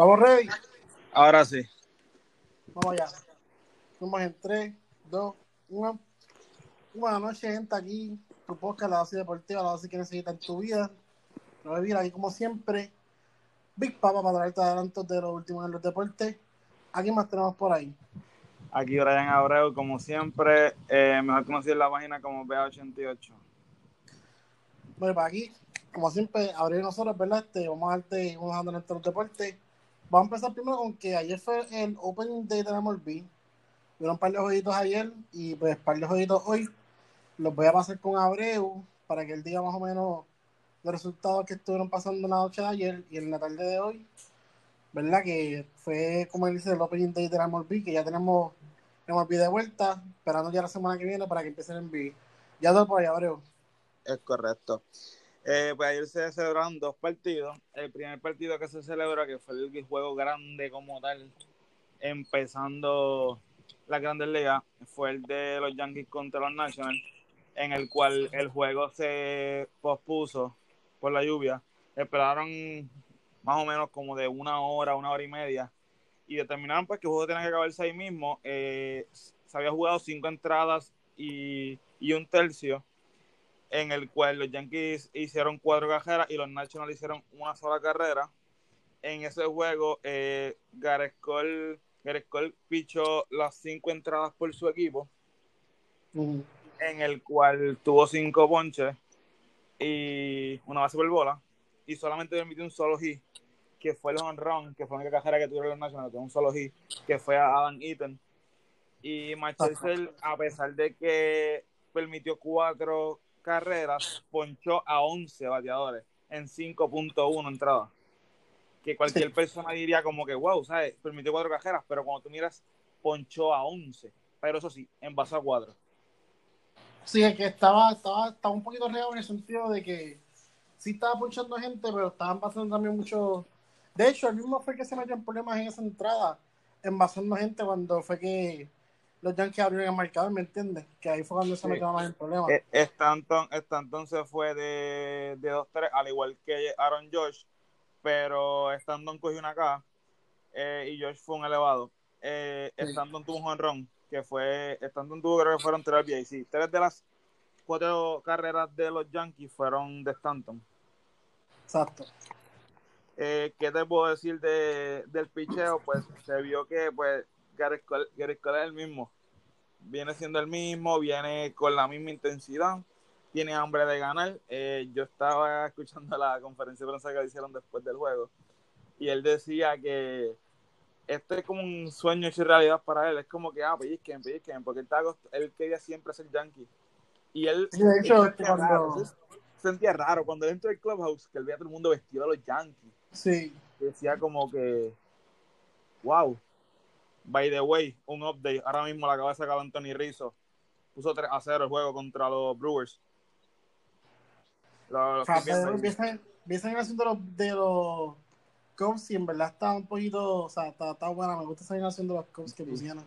¿Estamos ready? Ahora sí. Vamos allá. Vamos en 3, 2, 1. Buenas noches, gente. Aquí, tu podcast, la base deportiva, la base que necesitas en tu vida. Lo voy a vivir aquí, como siempre. Big Papa para traerte adelantos de los últimos en los deportes. Aquí más tenemos por ahí. Aquí Brian Abreu, como siempre, eh, mejor conocido en la página como BA88. Bueno, para aquí, como siempre, abrir nosotros, ¿verdad? Este, vamos a darte unos adelantos de los deportes. Vamos a empezar primero con que ayer fue el Open Day de la MLB. Hubieron un par de jueguitos ayer y pues un par de jueguitos hoy. Los voy a pasar con Abreu para que él diga más o menos los resultados que estuvieron pasando en la noche de ayer y en la tarde de hoy. ¿Verdad? Que fue, como él dice, el Opening Day de la MLB, que ya tenemos MLB de vuelta, esperando ya la semana que viene para que empiece el NBA. Ya todo por ahí, Abreu. Es correcto. Eh, pues ayer se celebraron dos partidos. El primer partido que se celebra, que fue el juego grande como tal, empezando la Grandes Ligas, fue el de los Yankees contra los Nationals, en el cual el juego se pospuso por la lluvia. Esperaron más o menos como de una hora, una hora y media, y determinaron pues que el juego tenía que acabarse ahí mismo. Eh, se había jugado cinco entradas y, y un tercio en el cual los Yankees hicieron cuatro carreras y los Nationals hicieron una sola carrera. En ese juego, eh, Gareth Cole, Gareth Cole pichó las cinco entradas por su equipo, en el cual tuvo cinco ponches y una base por bola, y solamente permitió un solo hit, que fue el home run, que fue la única carrera que tuvieron los Nationals, tuvo un solo hit, que fue a Adam Eaton. Y Manchester, a pesar de que permitió cuatro carreras, ponchó a 11 bateadores en 5.1 entradas. Que cualquier persona diría como que, wow, ¿sabes? Permitió cuatro carreras, pero cuando tú miras, ponchó a 11. Pero eso sí, en base a cuatro. Sí, es que estaba, estaba, estaba un poquito real en el sentido de que sí estaba punchando gente, pero estaban pasando también mucho. De hecho, el mismo fue que se metió en problemas en esa entrada, envasando gente cuando fue que los Yankees abrieron el marcador, ¿me entiendes? Que ahí fue cuando se Sí. metió más en problemas. Eh, Stanton, Stanton se fue de, de 2-3, al igual que Aaron Josh, pero Stanton cogió una K eh, y Josh fue un elevado. Eh, Sí. Stanton tuvo un honrón, que fue, Stanton tuvo, creo que fueron tres RBI, sí, tres de las cuatro carreras de los Yankees fueron de Stanton. Exacto. Eh, ¿Qué te puedo decir de, del picheo? Pues se vio que pues Gareth Cole, Gareth Cole es el mismo. Viene siendo el mismo, viene con la misma intensidad, tiene hambre de ganar. Eh, yo estaba escuchando la conferencia de prensa que hicieron después del juego y él decía que esto es como un sueño hecho realidad para él. Es como que, ah, pellizquen, pellizquen, porque él, estaba él quería siempre ser yankee. Y él de hecho, él sentía, raro, cuando. se sentía raro cuando él entró al clubhouse, que él veía a todo el mundo vestido de los yankees Sí, decía como que wow by the way un update. Ahora mismo la acaba de sacar Anthony Rizzo puso 3 a 0 el juego contra los Brewers. Lo- lo el asunto de los, de los Cubs y en verdad está un poquito, o sea, está, está buena, me gusta esa animación de los Cubs que pusieron.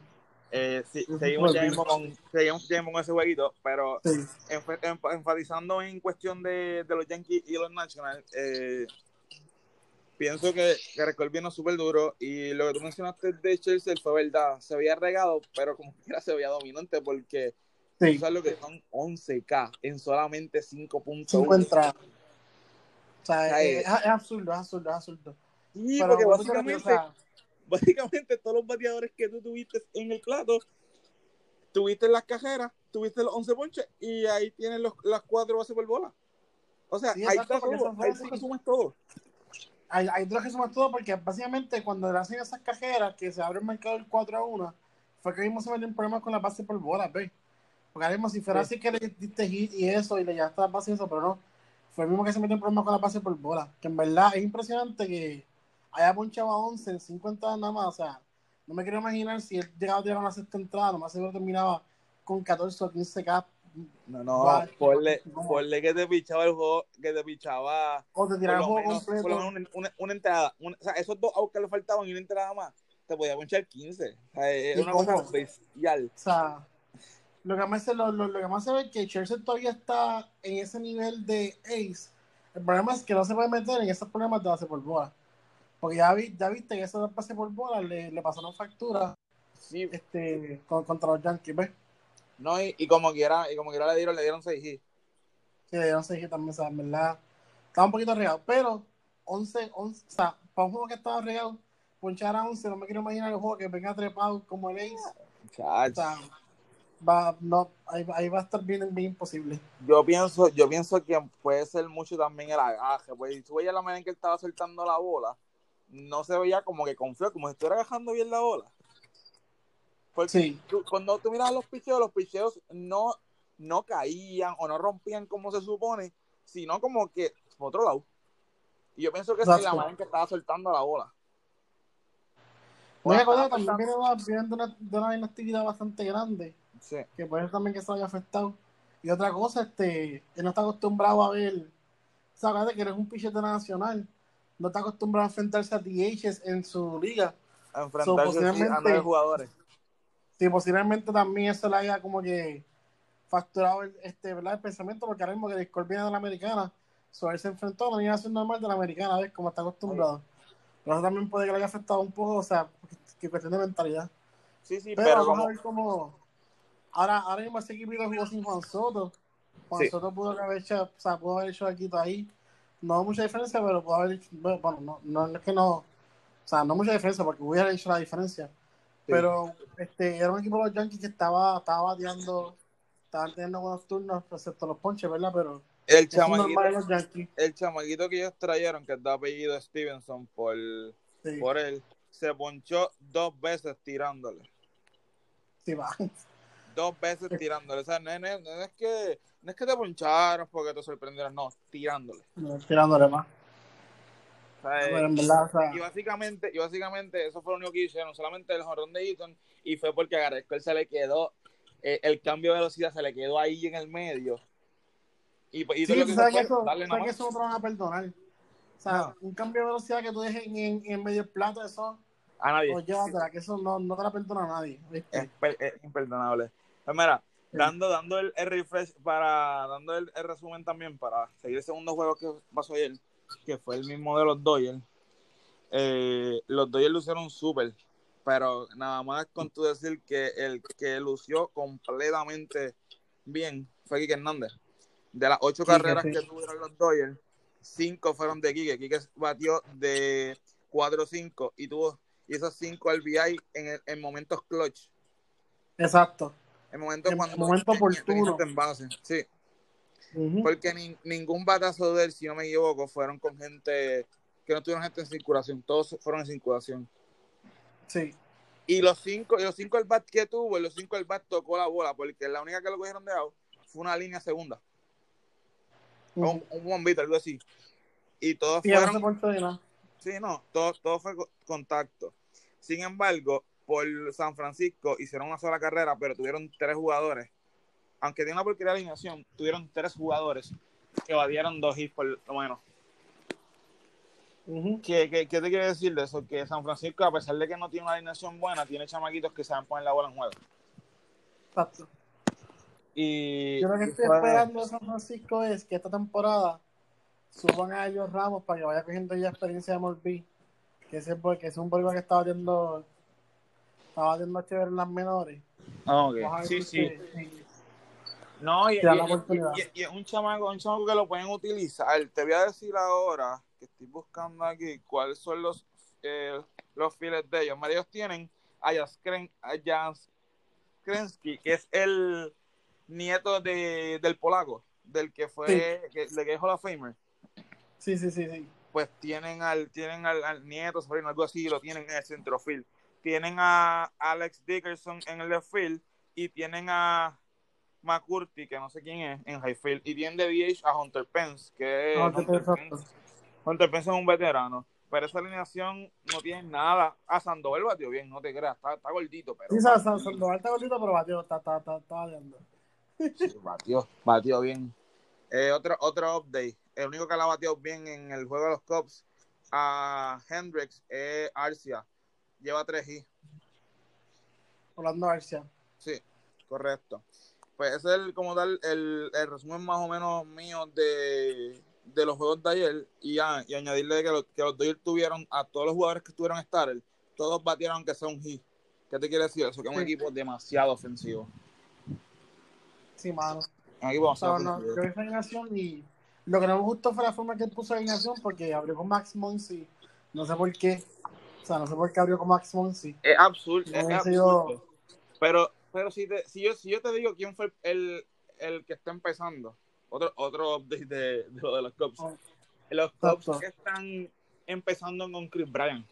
Eh, sí, seguimos, ya mismo. con, seguimos ya con ese jueguito pero Sí, enf- enf- enfatizando en cuestión de, de los Yankees y los Nationals eh, pienso que, que vino súper duro y lo que tú mencionaste de Chelsea fue verdad se había regado pero como quiera se veía dominante porque sí, Tú sabes lo que son 11K en solamente cinco 5.1. entradas. O sea, es, es absurdo, es absurdo, es absurdo. Sí, Pero porque básicamente, básicamente, o sea, básicamente todos los bateadores que tú tuviste en el plato, tuviste las cajeras, tuviste los 11 ponches y ahí tienes los, las cuatro bases por bola. O sea, Sí, ahí está todo, ahí así. tú resumes todo. Hay, hay dos que suman todo porque básicamente cuando le hacen esas cajeras que se abre el mercado del 4 a 1, fue que mismo se metió en problemas con la base por bolas, ¿ves? Porque ahora mismo si fuera Sí. así que le diste hit y eso y le ya está base y eso, pero no. fue el mismo que se metió en problemas con la base por bola. Que en verdad es impresionante que haya ponchado a 11 en 50 nada más. O sea, no me quiero imaginar si él llegaba a tirar una sexta entrada, nomás seguro terminaba con 14 o 15 K. No, no, ponle, ponle que te pichaba el juego, que te pichaba O te tiraba el juego menos, por lo completo. menos una, una- una entrada. Una- o sea, esos dos outs que le faltaban y una entrada más, te podía ponchar 15. O sea, es ¿Y una cómo? cosa bestial. O sea, lo que más se, lo, lo, lo que más se ve es que Chelsea todavía está en ese nivel de ace. El problema es que no se puede meter en esos problemas de base por bola. Porque ya, vi, ya viste que esos base por bola le, le pasaron factura Sí, este, con- contra los Yankees, ¿ves? No, y, y como quiera, y como quiera le dieron, le dieron 6 hits. Sí, yo no sé qué también, o sea, en verdad, estaba un poquito regado, pero 11, 11, o sea, para un juego que estaba regado, ponchar a 11, no me quiero imaginar el juego que venga trepado como el Ace, o Chach. sea, va, no, ahí, ahí va a estar bien, bien imposible. Yo pienso, yo pienso que puede ser mucho también el agaje, pues si tú veías la manera en que él estaba soltando la bola, no se veía como que confió, como si estuviera agajando bien la bola. Porque Sí, tú- cuando tú miras los picheos, los picheos no, no caían o no rompían como se supone, sino como que por otro lado. Y yo pienso que esa es la manera en que estaba soltando la bola. Acordado, estaba también viene, una- viene de, una, de una inactividad bastante grande, Sí. que puede ser también que se haya afectado. Y otra cosa, este, él no está acostumbrado a ver, acuérdate que eres un la nacional, no está acostumbrado a enfrentarse a DHs en su liga. A enfrentarse a posiblemente- nueve jugadores. Sí, posiblemente también eso le haya como que facturado el, este, ¿verdad? el pensamiento, porque ahora mismo que Discord viene de la americana, so él se enfrentó a una alineación normal de la americana, ¿ves? Como está acostumbrado. Pero eso también puede que le haya afectado un poco, o sea, que cuestión de mentalidad. Sí, sí, Pero, pero, vamos como, a ver cómo. Ahora, ahora mismo ese equipo jugó sin Juan Soto. Juan Sí. Soto pudo haber hecho, o sea, pudo haber hecho aquí ahí. No mucha diferencia, pero pudo haber hecho, bueno, no, no, no es que no, o sea, no mucha diferencia, porque hubiera hecho la diferencia. Pero este era un equipo de los Yankees que estaba, estaba bateando, estaban teniendo buenos turnos, excepto los ponches, ¿verdad? Pero el chamaquito, el chamaquito que ellos trajeron, que es de apellido Stevenson, por, Sí, por él, se ponchó dos veces tirándole. sí va. Dos veces tirándole. O sea, no, no no es que, no es que te poncharon porque te sorprendieron, no, tirándole. Tirándole más. O sea, Pero en verdad, o sea, y básicamente, y básicamente eso fue lo único que hicieron, solamente el jorrón de Eaton, y fue porque a Gareth se le quedó, eh, el cambio de velocidad se le quedó ahí en el medio. Y, y Sí, lo que sabes que eso, darle sabes que eso no te van a perdonar. O sea, No. un cambio de velocidad que tú dejes en, en, en medio plato, eso, A nadie. o llévatela, que eso no, no te la perdona a nadie. ¿viste? es, per- es imperdonable. Pues mira, dando, dando el, el refresh para, dando el, el resumen también para seguir el segundo juego que pasó ayer, que fue el mismo de los Dodgers. Eh, los Dodgers lucieron súper, pero nada más con tu decir que el que lució completamente bien fue Quique Hernández. De las ocho Quique, carreras sí. que tuvieron los Dodgers, cinco fueron de Quique. Quique batió de 4-5 y tuvo y esos cinco RBI en, el- en momentos clutch. Exacto. En momentos En cuando momento oportuno. en base. Sí, Porque ni- ningún batazo de él, si no me equivoco, fueron con gente que no tuvieron gente en circulación. Todos fueron en circulación. Sí. Y los cinco, y los cinco el bat que tuvo, y los cinco el bat tocó la bola, porque la única que lo cogieron de out fue una línea segunda. Un, un bombito, algo así. Y todos Y fueron portó de nada. Sí, no, todo, todo fue co- contacto. Sin embargo, por San Francisco hicieron una sola carrera, pero tuvieron tres jugadores. Aunque tiene una porquería de alineación, tuvieron tres jugadores que evadieron dos hits por lo menos. Ujú. ¿Qué, qué, qué te quiere decir de eso? Que San Francisco, a pesar de que no tiene una alineación buena, tiene chamaquitos que saben poner la bola en juego. Exacto. Y, Yo lo que estoy esperando de San Francisco es que esta temporada suban a ellos Ramos para que vaya cogiendo ya experiencia de Morbi. Que que es un boricua que estaba batiendo estaba batiendo chévere en las menores. Ah, ok. Sí, sí. No, y, es un chamaco, un chamaco que lo pueden utilizar. Te voy a decir ahora que estoy buscando aquí cuáles son los, eh, los files de ellos. Ellos tienen a Jaskren- a Jans Krensky, que es el nieto de, del polaco, del que fue, que, de que es Hall of Famer. Sí, sí, sí, sí. Pues tienen al, tienen al, al nieto, sobrino, algo así, lo tienen en el centrofield. Tienen a Alex Dickerson en el left field y tienen a McCurdy, que no sé quién es, en Highfield, y tienen de DH a Hunter Pence, que es Ah, Hunter. Pence, Hunter Pence es un veterano. Pero esa alineación no tiene nada. A Sandoval batió bien, no te creas, está, está gordito, pero Sí, Sa- Sa- Sandoval está gordito, pero batió, está, está, está, está sí, batió, batió bien. Eh, otro, otro update. El único que la batió bien en el juego de los Cubs a Hendricks es Arcia. Lleva tres hits. Orlando García. Sí, correcto. Pues ese es el, como tal el, el resumen más o menos mío de, de los juegos de ayer y, y añadirle que, los- que los Dodgers tuvieron a todos los jugadores que estuvieron en Starter, todos batieron aunque sea un hit. ¿Qué te quiere decir eso? Que es un Sí. equipo demasiado ofensivo. Sí, mano. Un equipo demasiado No, no, ofensivo. yo vi alineación y lo que no me gustó fue la forma que él puso la alineación porque abrió con Max Monsi. No sé por qué. O sea, no sé por qué abrió con Max Monsi. Es absurdo, No es sido- absurdo. Pero, pero si, te, si, yo, si yo te digo quién fue el, el que está empezando, otro, otro update de, de lo de los Cubs. Oh. Los Cubs que están empezando con Chris Bryant.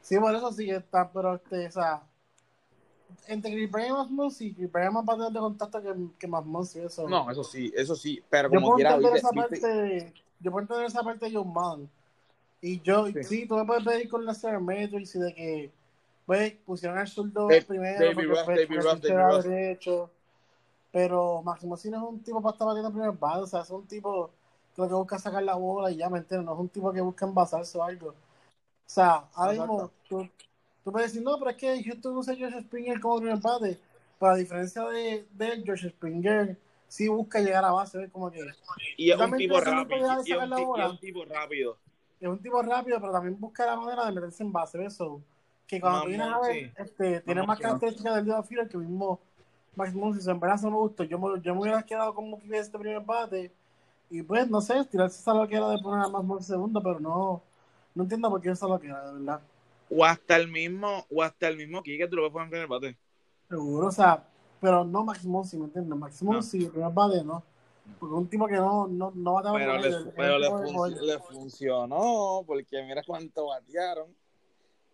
Sí, por eso sí que está, pero este, o sea, entre Chris Bryant y Max Monsi, Chris Bryant más bateador de contacto que, que Max Monsi, eso. No, eso sí, eso sí, pero yo como puedo quiera, viste- esa viste- parte, yo puedo entender esa parte de John Madden. Y yo, Sí. sí. tú me puedes pedir con la Metrics y de que, pues, pusieron al zurdo primero, David porque, Ross, David Ross, David derecho. Pero Máximo sí no es un tipo para estar batiendo primer bate, o sea, es un tipo que lo que busca es sacar la bola y ya, ¿me entiendes? No es un tipo que busca envasarse o algo. O sea, ahora mismo, tú, tú puedes decir, no, pero es que Houston usa a George Springer como primer bate. Pero a diferencia de, de George Springer, sí busca llegar a base, ¿ves? Como que y es un tipo rápido, y es un, y es tipo rápido. es un tipo rápido, pero también busca la manera de meterse en base, ¿ves? So, que cuando tú vienes a ver, este, tiene más características del Leo Field que mismo Max Muncy. En verdad eso me gustó. Yo me, yo me hubiera quedado como que este primer bate y pues, no sé, tirarse esa loquera de poner a Max Muncy segundo, pero no, no entiendo por qué esa loquera, de verdad. O hasta el mismo, o hasta el mismo Kike, tú lo puedes poner en primer bate. Seguro, o sea, pero no Max Muncy, ¿me entiendes? Max Muncy, el primer bate, no. Porque un tipo que no, no, no bataba Pero, con le, él, es un pero le, joder. le funcionó, porque mira cuánto batearon.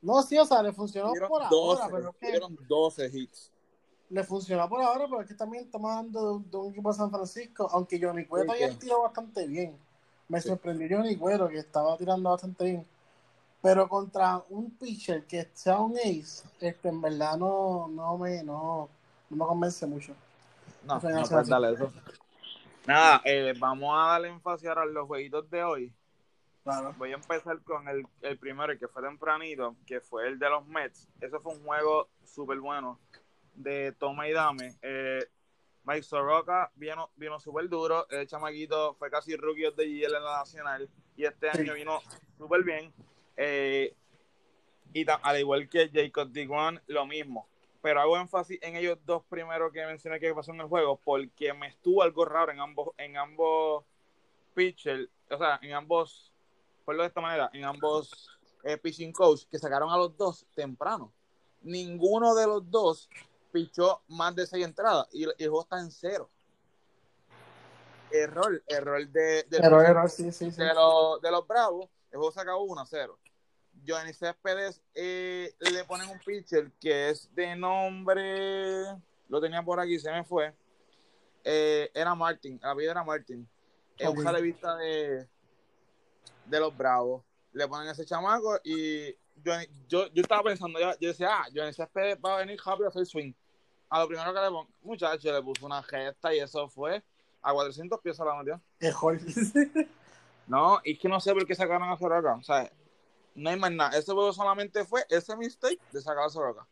No, sí, o sea, le funcionó por 12, ahora, pero es que tuvieron 12 hits. le funcionó por ahora, pero es que también estamos hablando de, un- de un equipo de San Francisco, aunque Johnny Cueto Sí, que- tiró bastante bien. Me Sí. sorprendió Johnny Cueto, que estaba tirando bastante bien. Pero contra un pitcher que sea un ace, este, en verdad no, no, me, no, no me convence mucho. No, ya no no hace. darle eso. Nada, eh, vamos a darle énfasis ahora a los jueguitos de hoy. Claro. Voy a empezar con el, el primero, que fue tempranito, que fue el de los Mets. Eso fue un juego súper bueno de toma y dame. Eh, Mike Soroka vino, vino súper duro. El chamaquito fue casi rookie of the year en la nacional. Y este Sí. año vino súper bien. Eh, y al igual que Jacob DeGrom, lo mismo. Pero hago énfasis en ellos dos primeros que mencioné que pasó en el juego, porque me estuvo algo raro en ambos, en ambos pitchers, o sea, en ambos, por de esta manera, en ambos eh, pitching coach, que sacaron a los dos temprano. Ninguno de los dos pichó más de seis entradas y el, el juego está en cero. Error, error de, sí, sí, sí. de, los, de los Bravos, el juego se acabó 1 a 0. Johnny Céspedes eh, le ponen un pitcher que es de nombre, lo tenía por aquí, se me fue. Eh, era Martin, la vida era Martin. Es Ok. un vista de, de los Bravos. Le ponen ese chamaco y Johnny- yo, yo estaba pensando, yo, yo decía, ah, Johnny Céspedes va a venir rápido a hacer swing. A lo primero que le pongo, muchacho, le puso una gesta y eso fue a 400 pies a la metió. Mejor. No, es que no sé por qué sacaron a Soroka. O sea, no hay más nada. Ese juego solamente fue ese mistake de sacar a Soroka.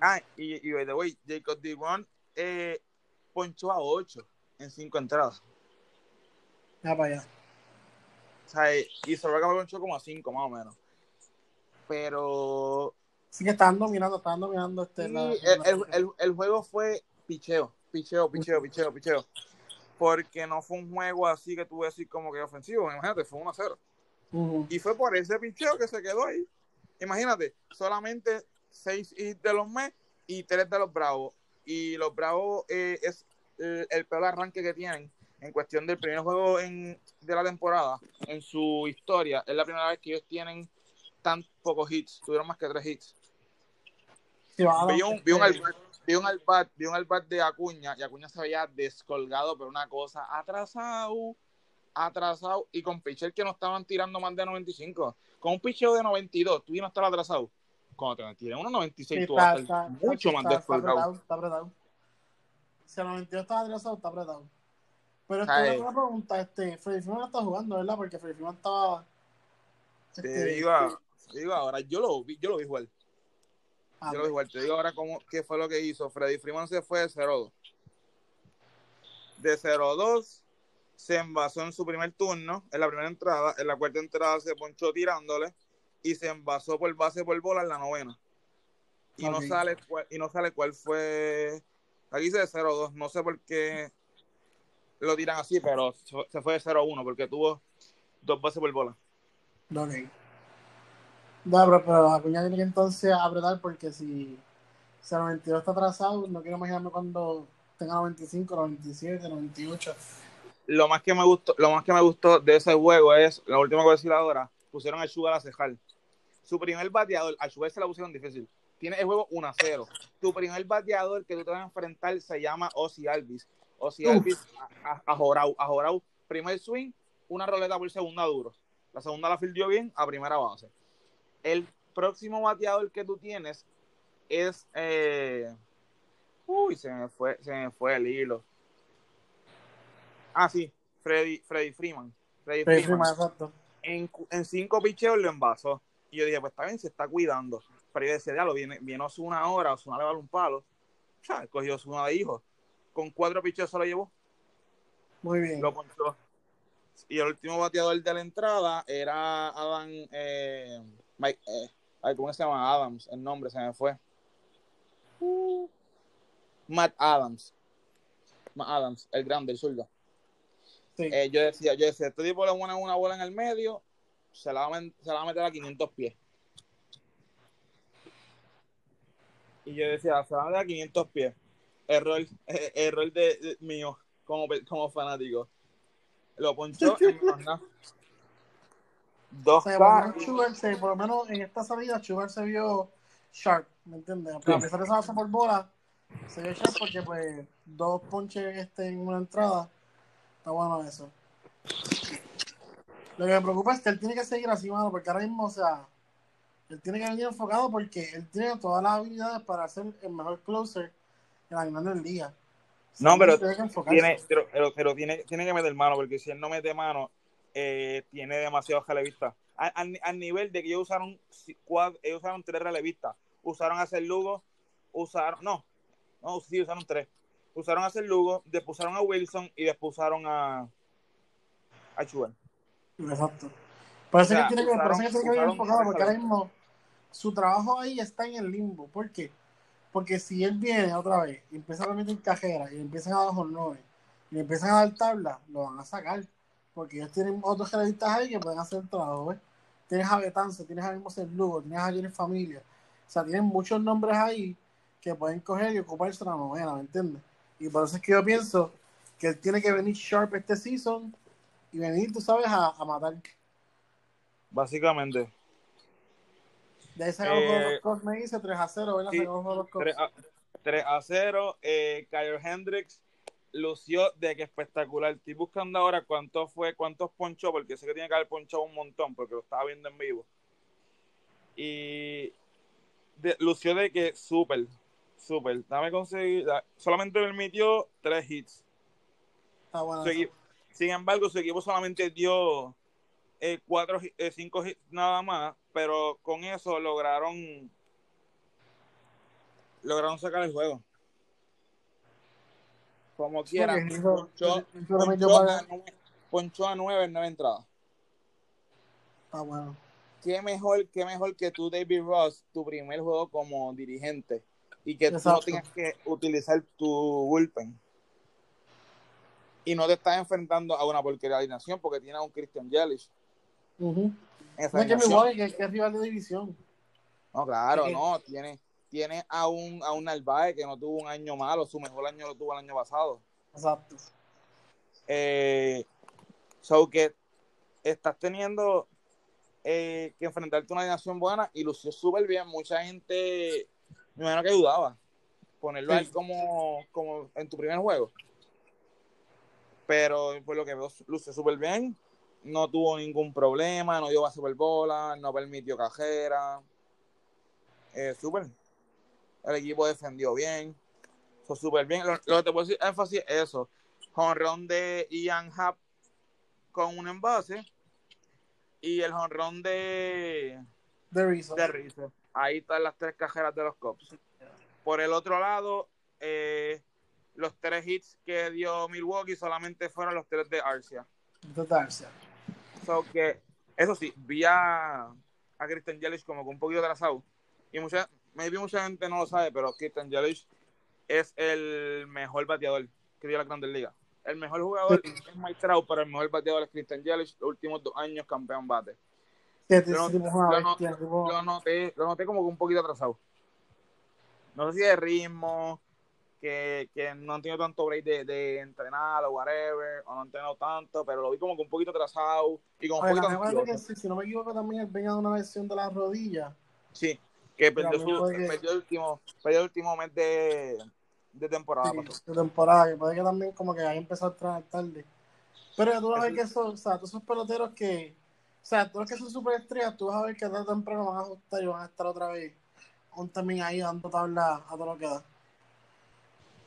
Ah, y, y by the way, Jacob D1 eh, ponchó a 8 en 5 entradas. Ya para allá. Eh, y Soroka ponchó como a 5 más o menos. Pero Sí que estaban dominando, estaban dominando este. sí, la- el, el- el- el juego fue picheo, picheo, picheo, picheo, picheo. Porque no fue un juego así que tuve así como que ofensivo. Imagínate, fue 1 a 0. Ujú. Y fue por ese picheo que se quedó ahí. Imagínate, solamente seis hits de los Mets y tres de los Bravos. Y los Bravos eh, es el, el peor arranque que tienen en cuestión del primer juego en, de la temporada. En su historia, es la primera vez que ellos tienen tan pocos hits. Tuvieron más que tres hits. Sí, a- Vi un, vi un este, vi un albat, vi un albat de Acuña y Acuña se veía descolgado, pero una cosa, atrasado, atrasado, y con pitcher que no estaban tirando más de 95. Con un pitcher de 92, tú y no estar atrasado. Cuando te tiran unos 96, Sí, tú vas a está- estar está- mucho está- más está descolgado. apretado, Está apretado. Si el 92 está atrasado, está apretado. Pero esto es una pregunta, este, Freddy Freeman no está jugando, ¿verdad? Porque Freddy Freeman estaba... Te este, digo, a- te digo ahora, yo lo vi, yo lo vi jugar. ah, Yo lo vi jugar. Te digo ahora cómo, qué fue lo que hizo. Freddy Freeman se fue de 0-2. De 0-2 se envasó en su primer turno, en la primera entrada. En la cuarta entrada se ponchó tirándole y se envasó por base por bola en la novena. Y no sale cuál, y no sale cuál fue. Aquí dice de 0-2. No sé por qué lo tiran así, pero se fue de 0-1 porque tuvo dos bases por bola. Ok. No, pero, pero Acuña tiene que entonces apretar porque si, si el 92 está atrasado, no quiero imaginarme cuando tenga 95, 97, 98. lo más que me gustó, lo más que me gustó de ese juego es, la última que voy a decir ahora, pusieron a Sugar a cejar. Su primer bateador, a Sugar se la pusieron difícil. Tiene el juego 1 a 0. Tu primer bateador que tú te vas a enfrentar se llama Ozzy Alvis. Ozzy Uf. Alvis a, a, a Jorau. A Jorau, primer swing, una roleta por segunda duro. La segunda la fildió bien a primera base. El próximo bateador que tú tienes es. eh, uy, se me fue, se me fue el hilo. Ah, sí, Freddy, Freddy Freeman. Freddy Freddy Freeman. Exacto. En, en cinco picheos lo envasó. Y yo dije, pues está bien, se está cuidando. Pero yo decía, ya lo viene, viene Osuna ahora, Osuna le va a dar un palo. O sea, cogió Osuna de hijo. Con cuatro picheos se lo llevó, Muy bien. lo ponchó. Y el último bateador de la entrada era Adam, eh, Mike, eh, ¿cómo se llama? Adams, el nombre se me fue. Uh, Matt Adams. Matt Adams, el grande, el zurdo. Sí. Eh, yo decía, yo decía, este tipo le pone una bola en el medio, se la va a, se la va a meter a 500 pies. Y yo decía, se la va a meter a 500 pies. Error, eh, error de, de- mío como, como fanático. Lo ponchó en menos. Dos Sugar se- por lo menos en esta salida, Sugar se vio sharp, ¿me entiendes? Pero a pesar de esa base por bola, se vio sharp porque, pues, dos ponches este, en una entrada. Está bueno eso. Lo que me preocupa es que él tiene que seguir así, mano, porque ahora mismo, o sea, él tiene que venir enfocado porque él tiene todas las habilidades para ser el mejor closer en la Grandes Ligas. No, Sí, pero tiene pero, pero, pero tiene, tiene que meter mano, porque si él no mete mano, eh, tiene demasiados relevistas. Al, al- al nivel de que ellos usaron, cuatro, ellos usaron tres relevistas. Usaron a hacer Lugo, usaron, no, no, sí, usaron tres. Usaron a hacer Lugo, después usaron a Wilson y después usaron a, a Chuel. Exacto. Por eso O sea, que tiene que, usaron- que tiene que enfocado, porque ahora mismo su trabajo ahí está en el limbo. ¿Por qué? Porque si él viene otra vez y empieza a meter cajera y empiezan a dar jornones y empiezan a dar tabla, lo van a sacar. Porque ellos tienen otros realistas ahí que pueden hacer trabajo, ¿ves? Tienes a Betanzo, tienes a mismo Lugo, tienes a Jenny Familia. O sea, tienen muchos nombres ahí que pueden coger y ocuparse la novena, ¿me entiendes? Y por eso es que yo pienso que él tiene que venir sharp este season y venir, tú sabes, a, a matar. Básicamente. De ahí sacamos Eh, los me dice 3 a 0, ¿verdad? sí, Sacamos los Cubs. 3 a, 3 a 0. Eh, Kyle Hendricks lució de que espectacular. Estoy buscando ahora cuánto fue, cuántos ponchó, porque sé que tiene que haber ponchado un montón, porque lo estaba viendo en vivo. Y de- lució de que súper, súper. Dame conseguir. solamente permitió tres hits. Está bueno. Su sin embargo, su equipo solamente dio eh, cuatro, eh, cinco hits nada más, pero con eso lograron lograron sacar el juego. Como quiera, porque hizo- ponchó, ponchó a nueve- en nueve entradas. Bueno. Qué mejor, qué mejor que tú, David Ross, tu primer juego como dirigente y que tú no tengas que utilizar tu bullpen. Y no te estás enfrentando a una porquería de alineación porque tiene a un Christian Yelich. En esa No es que. Milwaukee, que, que es rival de división. No, claro, Sí. no, tiene, tiene a un, a un Narváez que no tuvo un año malo, su mejor año lo tuvo el año pasado. Exacto. Eh, so que estás teniendo eh, que enfrentarte a una alineación buena y lució súper bien. Mucha gente, me imagino que dudaba. ponerlo Sí. ahí como, como en tu primer juego. Pero por lo que veo, luce súper bien. No tuvo ningún problema, no dio base por bola, no permitió cajera. Eh, súper. El equipo defendió bien. Fue súper bien. Lo, lo que te puedo decir énfasis es eso. Jonrón de Ian Happ con un envase. Y el jonrón de, De Rizzo. de Rizzo. Ahí están las tres cajeras de los Cubs. Por el otro lado, eh, los tres hits que dio Milwaukee solamente fueron los tres de Arcia. De Darcia. So que, eso sí, vi a, a Christian Yelich como que un poquito atrasado. Y mucha, maybe mucha gente no lo sabe, pero Christian Yelich es el mejor bateador que dio la Grandes Ligas. El mejor jugador es Mike Trout, pero el mejor bateador es Christian Yelich, los últimos dos años campeón bate. Lo noté, lo noté como que un poquito atrasado. No sé si de ritmo, que, que no han tenido tanto break de, de entrenar o whatever, o no han entrenado tanto, pero lo vi como que un poquito atrasado y como un Oye, poquito que si, no me equivoco también él venía de una lesión de la rodilla. Sí, que perdió, su, que- perdió el último, perdió el último mes de, de temporada. Sí, de temporada, que puede que también como que haya empezado a entrenar tarde. Pero tú vas a ver Eso- que esos, o sea, todos esos peloteros que, o sea, todos los que son superestrellas, tú vas a ver que tarde o temprano van a ajustar y van a estar otra vez, aún también ahí dando tabla a todo lo que da.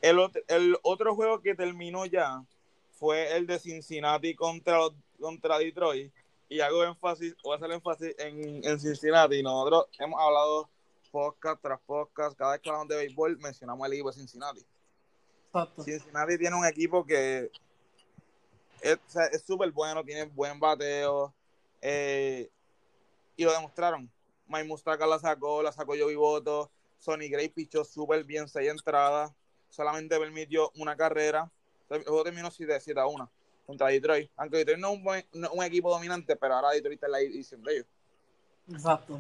El, otro, el otro juego que terminó ya fue el de Cincinnati contra, contra Detroit. Y hago énfasis, voy a hacer énfasis en, en Cincinnati. Nosotros hemos hablado podcast tras podcast, cada vez que hablamos de béisbol mencionamos el equipo de Cincinnati. Exacto. Cincinnati tiene un equipo que es o sea, es súper bueno, tiene buen bateo. eh, y lo demostraron. Mike Mustaka la sacó, la sacó Joey Boto. Sonny Gray pichó súper bien, seis entradas. Solamente permitió una carrera. El juego terminó 7, 7 a 1 contra Detroit. Aunque Detroit no es un, buen- no es un equipo dominante, pero ahora Detroit está en la edición de ellos. Exacto.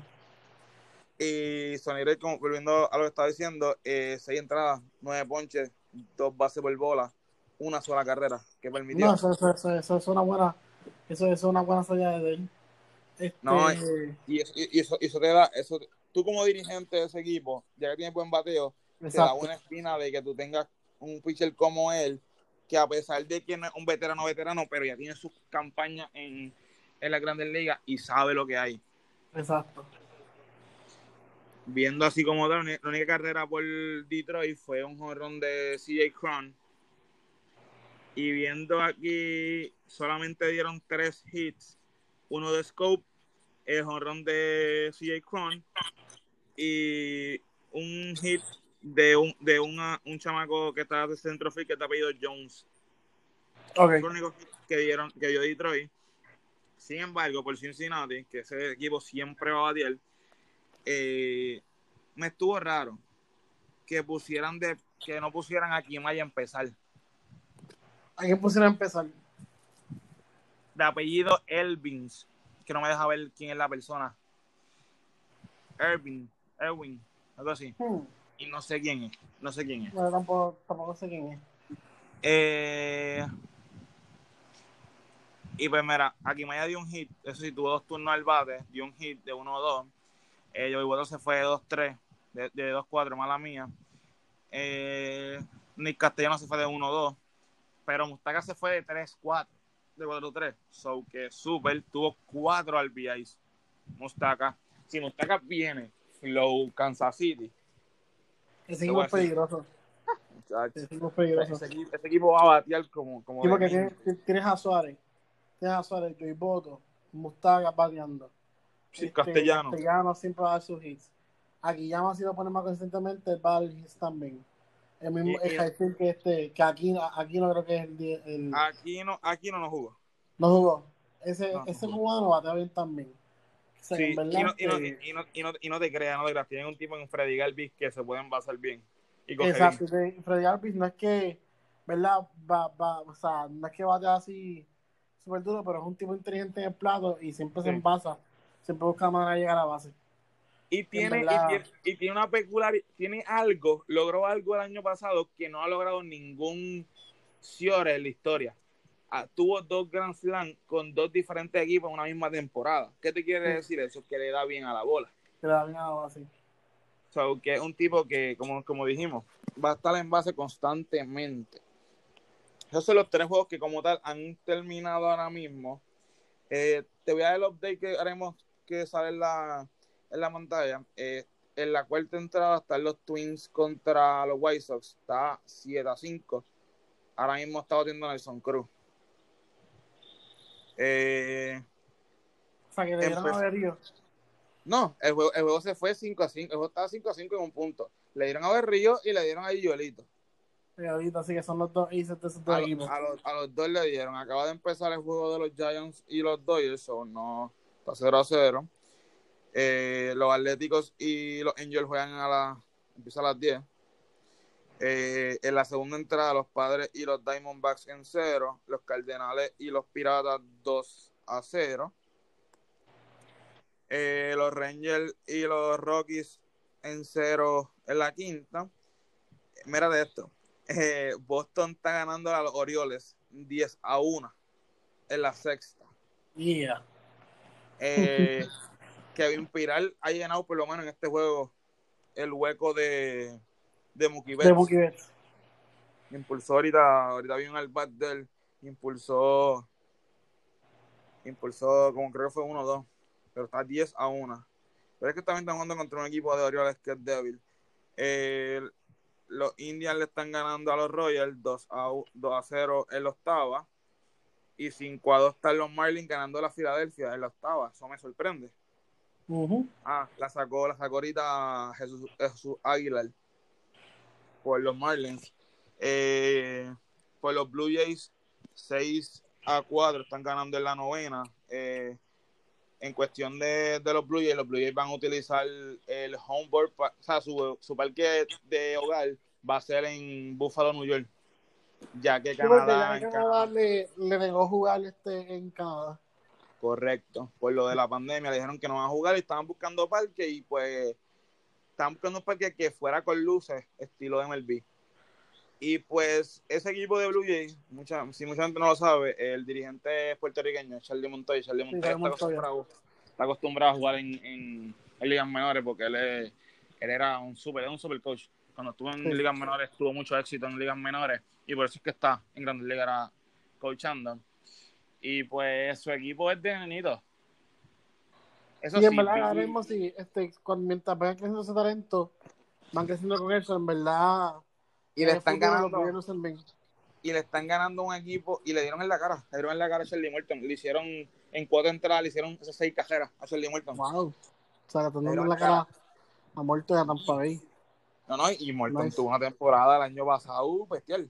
Y Sonny Gray, como, volviendo a lo que estaba diciendo, eh, seis entradas, nueve ponches, dos bases por bola, una sola carrera que permitió. No, eso, eso, eso, eso es una buena, eso, es una buena salida de él. Este, No, Y eso, y eso, y eso te da, eso, tú como dirigente de ese equipo, ya que tienes buen bateo, te da buena espina de que tú tengas un pitcher como él, que a pesar de que no es un veterano veterano, pero ya tiene sus campañas en, en la Grandes Ligas y sabe lo que hay. Exacto. Viendo así como tal, la única carrera por Detroit fue un jonrón de CJ Cron. Y viendo aquí, solamente dieron tres hits. Uno de Scope, el jonrón de CJ Cron y un hit de un de una, un chamaco que está de centrofield que está apellido Jones. Ok. Fue el único que dieron, que dio Detroit. Sin embargo, por Cincinnati, que ese equipo siempre va a batear, eh, me estuvo raro que pusieran de que no pusieran a Kimaya a empezar. Hay que pusieron a empezar. De apellido Elvins, que no me deja ver quién es la persona. Ervin, Erwin, algo así. Hmm, Y no sé quién es, no sé quién es. no, tampoco, tampoco sé quién es. Eh, y pues mira, aquí Maya dio un hit, eso sí, tuvo dos turnos al bate, dio un hit de 1-2. Eh, Joey Boto se fue de 2-3, de, de 2-4, mala mía. Eh, Nick Castellano se fue de 1-2, pero Mustaka se fue de 3-4, de 4-3. So que super, tuvo 4 RBIs. Mustaka. Si Mustaka viene, Flow Kansas City. Ese equipo es decir. peligroso. Ese equipo es peligroso. Ese, equipo, ese equipo va a batear como, como Sí, porque tienes, tienes a Suárez, tienes a Suárez, Joey Boto, Mustaga bateando. Sí, Este, castellano. Castellano siempre va a dar sus hits. Aquí ya si lo pone más consistentemente, él va a dar hits también. El mismo Y- el Jairfield que este, que aquí, aquí no creo que es el, el Aquí no, aquí no nos jugó. no jugó. Ese, No, no ese jugó. cubano batea bien también. Sí, y no, y, no, y, no, y, no, y no te creas, no te creas. Tienen un tipo en Freddy Galvis que se pueden basar bien. Y Exacto, bien. Freddy Alvis no es que, ¿verdad? Va, va, o sea, no es que vaya así súper duro, pero es un tipo inteligente en el plato y siempre se envasa, siempre busca manera de llegar a la base. Y tiene, y tiene, y tiene una peculiaridad, tiene algo, logró algo el año pasado que no ha logrado ningún Ciore en la historia. Tuvo dos Grand Slam con dos diferentes equipos en una misma temporada. ¿Qué te quiere Sí. decir eso? Que le da bien a la bola. Que le da bien a la base. O So, que es un tipo que, como, como dijimos, va a estar en base constantemente. Esos son los tres juegos que como tal han terminado ahora mismo. Eh, te voy a dar el update que haremos que sale en la, en la pantalla. Eh, en la cuarta entrada están los Twins contra los White Sox. Está 7 a 5. Ahora mismo está batiendo Nelson Cruz. Eh, O sea, que le dieron Empezó- a Berrío. no, el juego, el juego se fue 5 a 5. El juego estaba 5 a 5 en un punto. Le dieron a Berrío y le dieron a Joelito. Y ahorita sí que son los dos aces de esos dos A, lo- equipos. a los, a los dos le dieron. Acaba de empezar el juego de los Giants y los Dodgers. So no, está 0 a 0. Eh, los Atléticos y los Angels juegan a las. Empieza a las 10. Eh, en la segunda entrada, los Padres y los Diamondbacks en 0. Los Cardenales y los Piratas 2 a 0. Eh, los Rangers y los Rockies en 0 en la quinta. Mira de esto. Eh, Boston está ganando a los Orioles 10 a 1 en la sexta. Yeah. Kevin Piral ha llenado por lo menos en este juego el hueco de, de Mookie De Betts. Mookie Betts. Impulsó ahorita, ahorita vi un al bat de él, impulsó, impulsó como creo que fue 1-2, pero está 10 a 1. Pero es que también están jugando contra un equipo de Orioles que es débil. Eh, los Indians le están ganando a los Royals 2 a, 2 a 0 en la octava. Y 5 a 2 están los Marlins ganando a la Filadelfia en la octava. Eso me sorprende. Ujú. Ah, la sacó, la sacó ahorita Jesús, Jesús Aguilar por los Marlins. Eh, por los Blue Jays, 6 a 4 están ganando en la novena. Eh, en cuestión de, de los Blue Jays, los Blue Jays van a utilizar el homeboard, pa- o sea, su, su parque de hogar va a ser en Buffalo, New York. Ya que Canadá, ya en Canadá Canadá- le, le negó jugar este en Canadá. Correcto. Por lo de la pandemia le dijeron que no van a jugar y estaban buscando parque y pues estaban buscando un parque que fuera con luces, estilo MLB. Y pues ese equipo de Blue Jays, mucha, si mucha gente no lo sabe, el dirigente es puertorriqueño, Charlie Montoya. Charlie Montoya Charlie está, Montoya. acostumbrado, está acostumbrado a jugar en, en, en ligas menores porque él, es- él era un super, era un super coach. Cuando estuvo en Sí. ligas menores tuvo mucho éxito en ligas menores y por eso es que está en grandes ligas coachando. Y pues su equipo es de nenitos. Eso y en verdad, ahora mismo sí, este, cuando, mientras vayan creciendo ese talento, van creciendo con eso, en verdad. y le están ganando y le están ganando un equipo y le dieron en la cara, le dieron en la cara a Charlie Morton, le hicieron en cuatro entradas, le hicieron esas seis cajeras a Charlie Morton. Wow. O sea, le están dando en la cara a muerto de Tampa Bay. No, no, y Morton Nice. tuvo una temporada el año pasado bestial.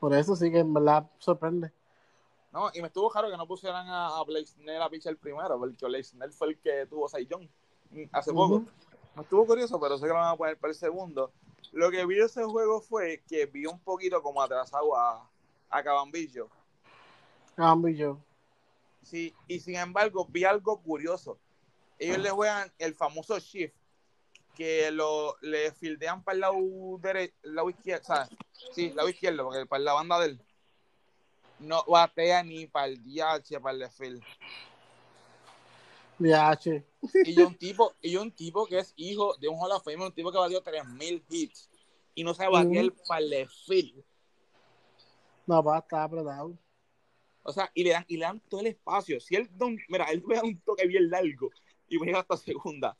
Por eso sí que en verdad sorprende. No, y me estuvo claro que no pusieran a, a Blake Snell a pitcher primero, porque Blake Snell fue el que tuvo Cy Young hace poco. Me estuvo curioso, pero sé que lo van a poner para el segundo. Lo que vi de ese juego fue que vi un poquito como atrasado a, a Cabambillo. Yo. Sí, y sin embargo, vi algo curioso. Ellos le juegan el famoso shift, que lo, le fildean para el lado, dere- el lado izquierdo, ¿sabes? Sí, el lado izquierdo, porque para la banda de él no batea ni para el DH, para el field. DH. Y yo un tipo, y yo un tipo que es hijo de un Hall of Fame, un tipo que batió 3000 hits y no sabe batear Ujú. para el field. No, va, está apretado. O sea, y le dan, y le dan todo el espacio. Si él, don, mira, él me da un toque bien largo y me llega hasta segunda.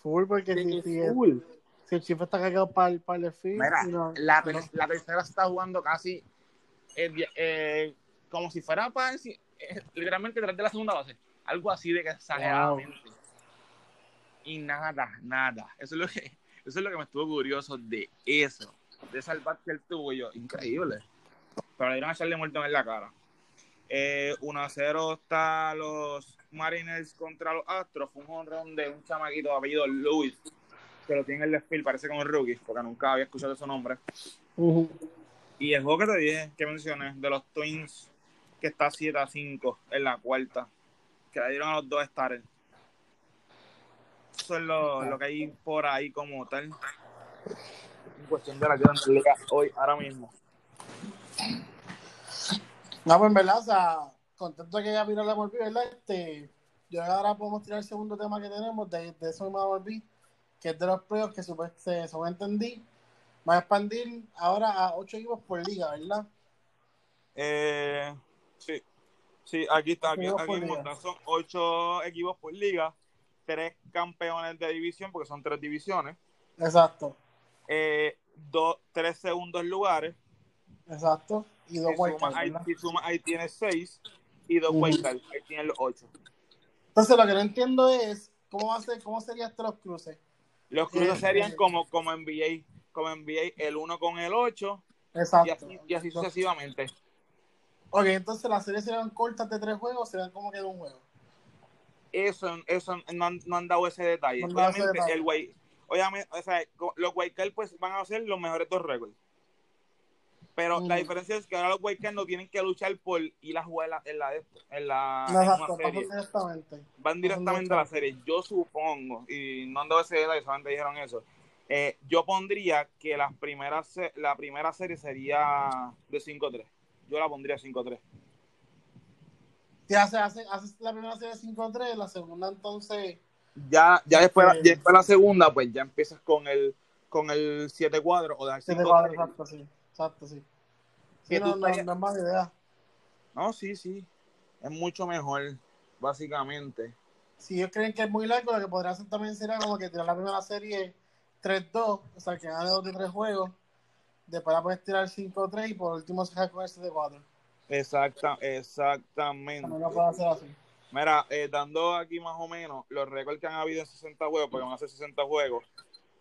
Full, porque si, si, el, Full. si el chief está cargado para el, para el field, Mira, no- la, no- la tercera está jugando casi eh, eh, como si fuera para eh, literalmente detrás de la segunda base. Algo así de que exageradamente. Y nada, nada. Eso es lo que, eso es lo que me estuvo curioso de eso. De bat que él tuvo yo. Increíble. Pero le dieron a echarle muerto en la cara. Eh, 1 a 0 está los Mariners contra los Astros. Fue un honrón de un chamaquito de apellido Lewis. Que lo tiene en el desfile, parece como un rookie, porque nunca había escuchado su nombre. Y el juego que te dije, que mencioné, de los Twins, que está 7 a 5 en la cuarta, que le dieron a los dos starters. Eso es lo, lo que hay por ahí como tal. En cuestión de la Grandes Ligas hoy, ahora mismo. No, pues en verdad, o sea, contento que ya vino la MLB, ¿verdad? Este, yo ahora podemos tirar el segundo tema que tenemos de, de eso mismo de MLB. que es de los playoffs que supe- se, según entendí, va a expandir ahora a ocho equipos por liga, ¿verdad? Eh, sí, sí, aquí está, aquí, aquí son ocho equipos por liga, tres campeones de división, porque son tres divisiones, Exacto, eh, dos, tres segundos lugares, exacto. Y dos si sumas, wildcards, ahí, si sumas, ahí tienes seis, y dos Ujú. wildcards, ahí tienes los ocho. Entonces lo que no entiendo es cómo va a ser, cómo serían estos los cruces. Los cruces Eh, serían eh. como, como NBA, como NBA, el uno con el ocho, y Exacto. así, y así sucesivamente. Ok, entonces las series serán cortas de tres juegos, serán como que de un juego. Eso, eso no, han, no han dado ese detalle. No ese obviamente, detalle. el Guay- obviamente, o sea, los Wildcard pues van a ser los mejores dos récords. Pero la diferencia es que ahora los Wildcard no tienen que luchar por ir a jugar la- en la, en la No, en exacto, serie. directamente. Van directamente a la serie. Yo supongo, y no han dado ese detalle, solamente dijeron eso. Eh, yo pondría que las primeras la primera serie sería de 5-3. Yo la pondría 5-3. Si hace, hace, hace la primera serie 5-3, la segunda entonces Ya, ya después, Sí. ya después la segunda, pues ya empiezas con el con el 7 cuadros o dejar 7 5 cuadros, exacto, sí. Exacto, sí. Sí, no, no, no es mala idea. No, sí, sí. Es mucho mejor, básicamente. Si ellos creen que es muy largo, lo que podría hacer también sería como que tirar la primera serie 3-2, o sea, que gane 2 de 3 juegos. Después la puedes tirar 5-3 y por último se con el 7-4. Exacta, exactamente. puedes hacer así. Mira, eh, dando aquí más o menos los récords que han habido en 60 juegos, porque van a ser 60 juegos.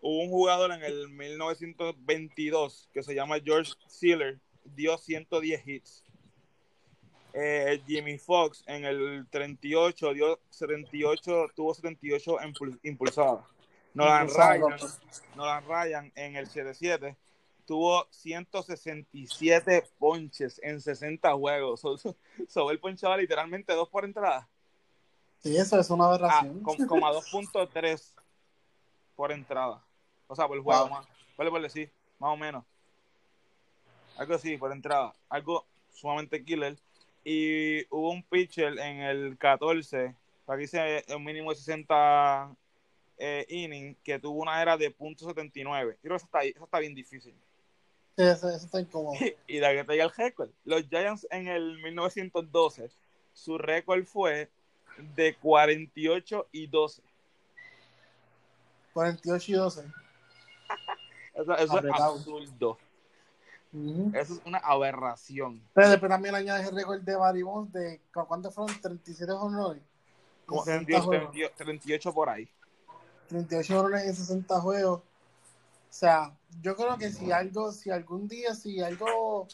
Hubo un jugador en el 1922 que se llama George Sealer, dio 110 hits. Eh, Jimmy Fox en el 38 dio 78, tuvo 78 impul- impulsadas. Nolan Ryan. Nolan Ryan en el 77 tuvo 167 ponches en 60 juegos. So, so- so él ponchaba literalmente dos por entrada. Sí, eso es una Ah, aberración. com- como a 2.3 por entrada. O sea, por juego, Wow. más. Por por decir, más o menos. Algo así, por entrada. Algo sumamente killer. Y hubo un pitcher en el 14, aquí dice un mínimo de 60 eh, innings, que tuvo una era de .79. Creo que eso está, eso está bien difícil. Sí, eso, eso está incómodo. y de que te diga el récord. Los Giants en el 1912, su récord fue de 48 y 12. 48 y 12. Eso, eso es absurdo. Ujú. Eso es una aberración. Pero después también le añades el récord de Barry Bonds de ¿cu- ¿cuántos fueron? 37 honores. Como 60 38, juegos. 38, 38 por ahí. 38 honores en 60 juegos. O sea, yo creo que si algo, si algún día, si algo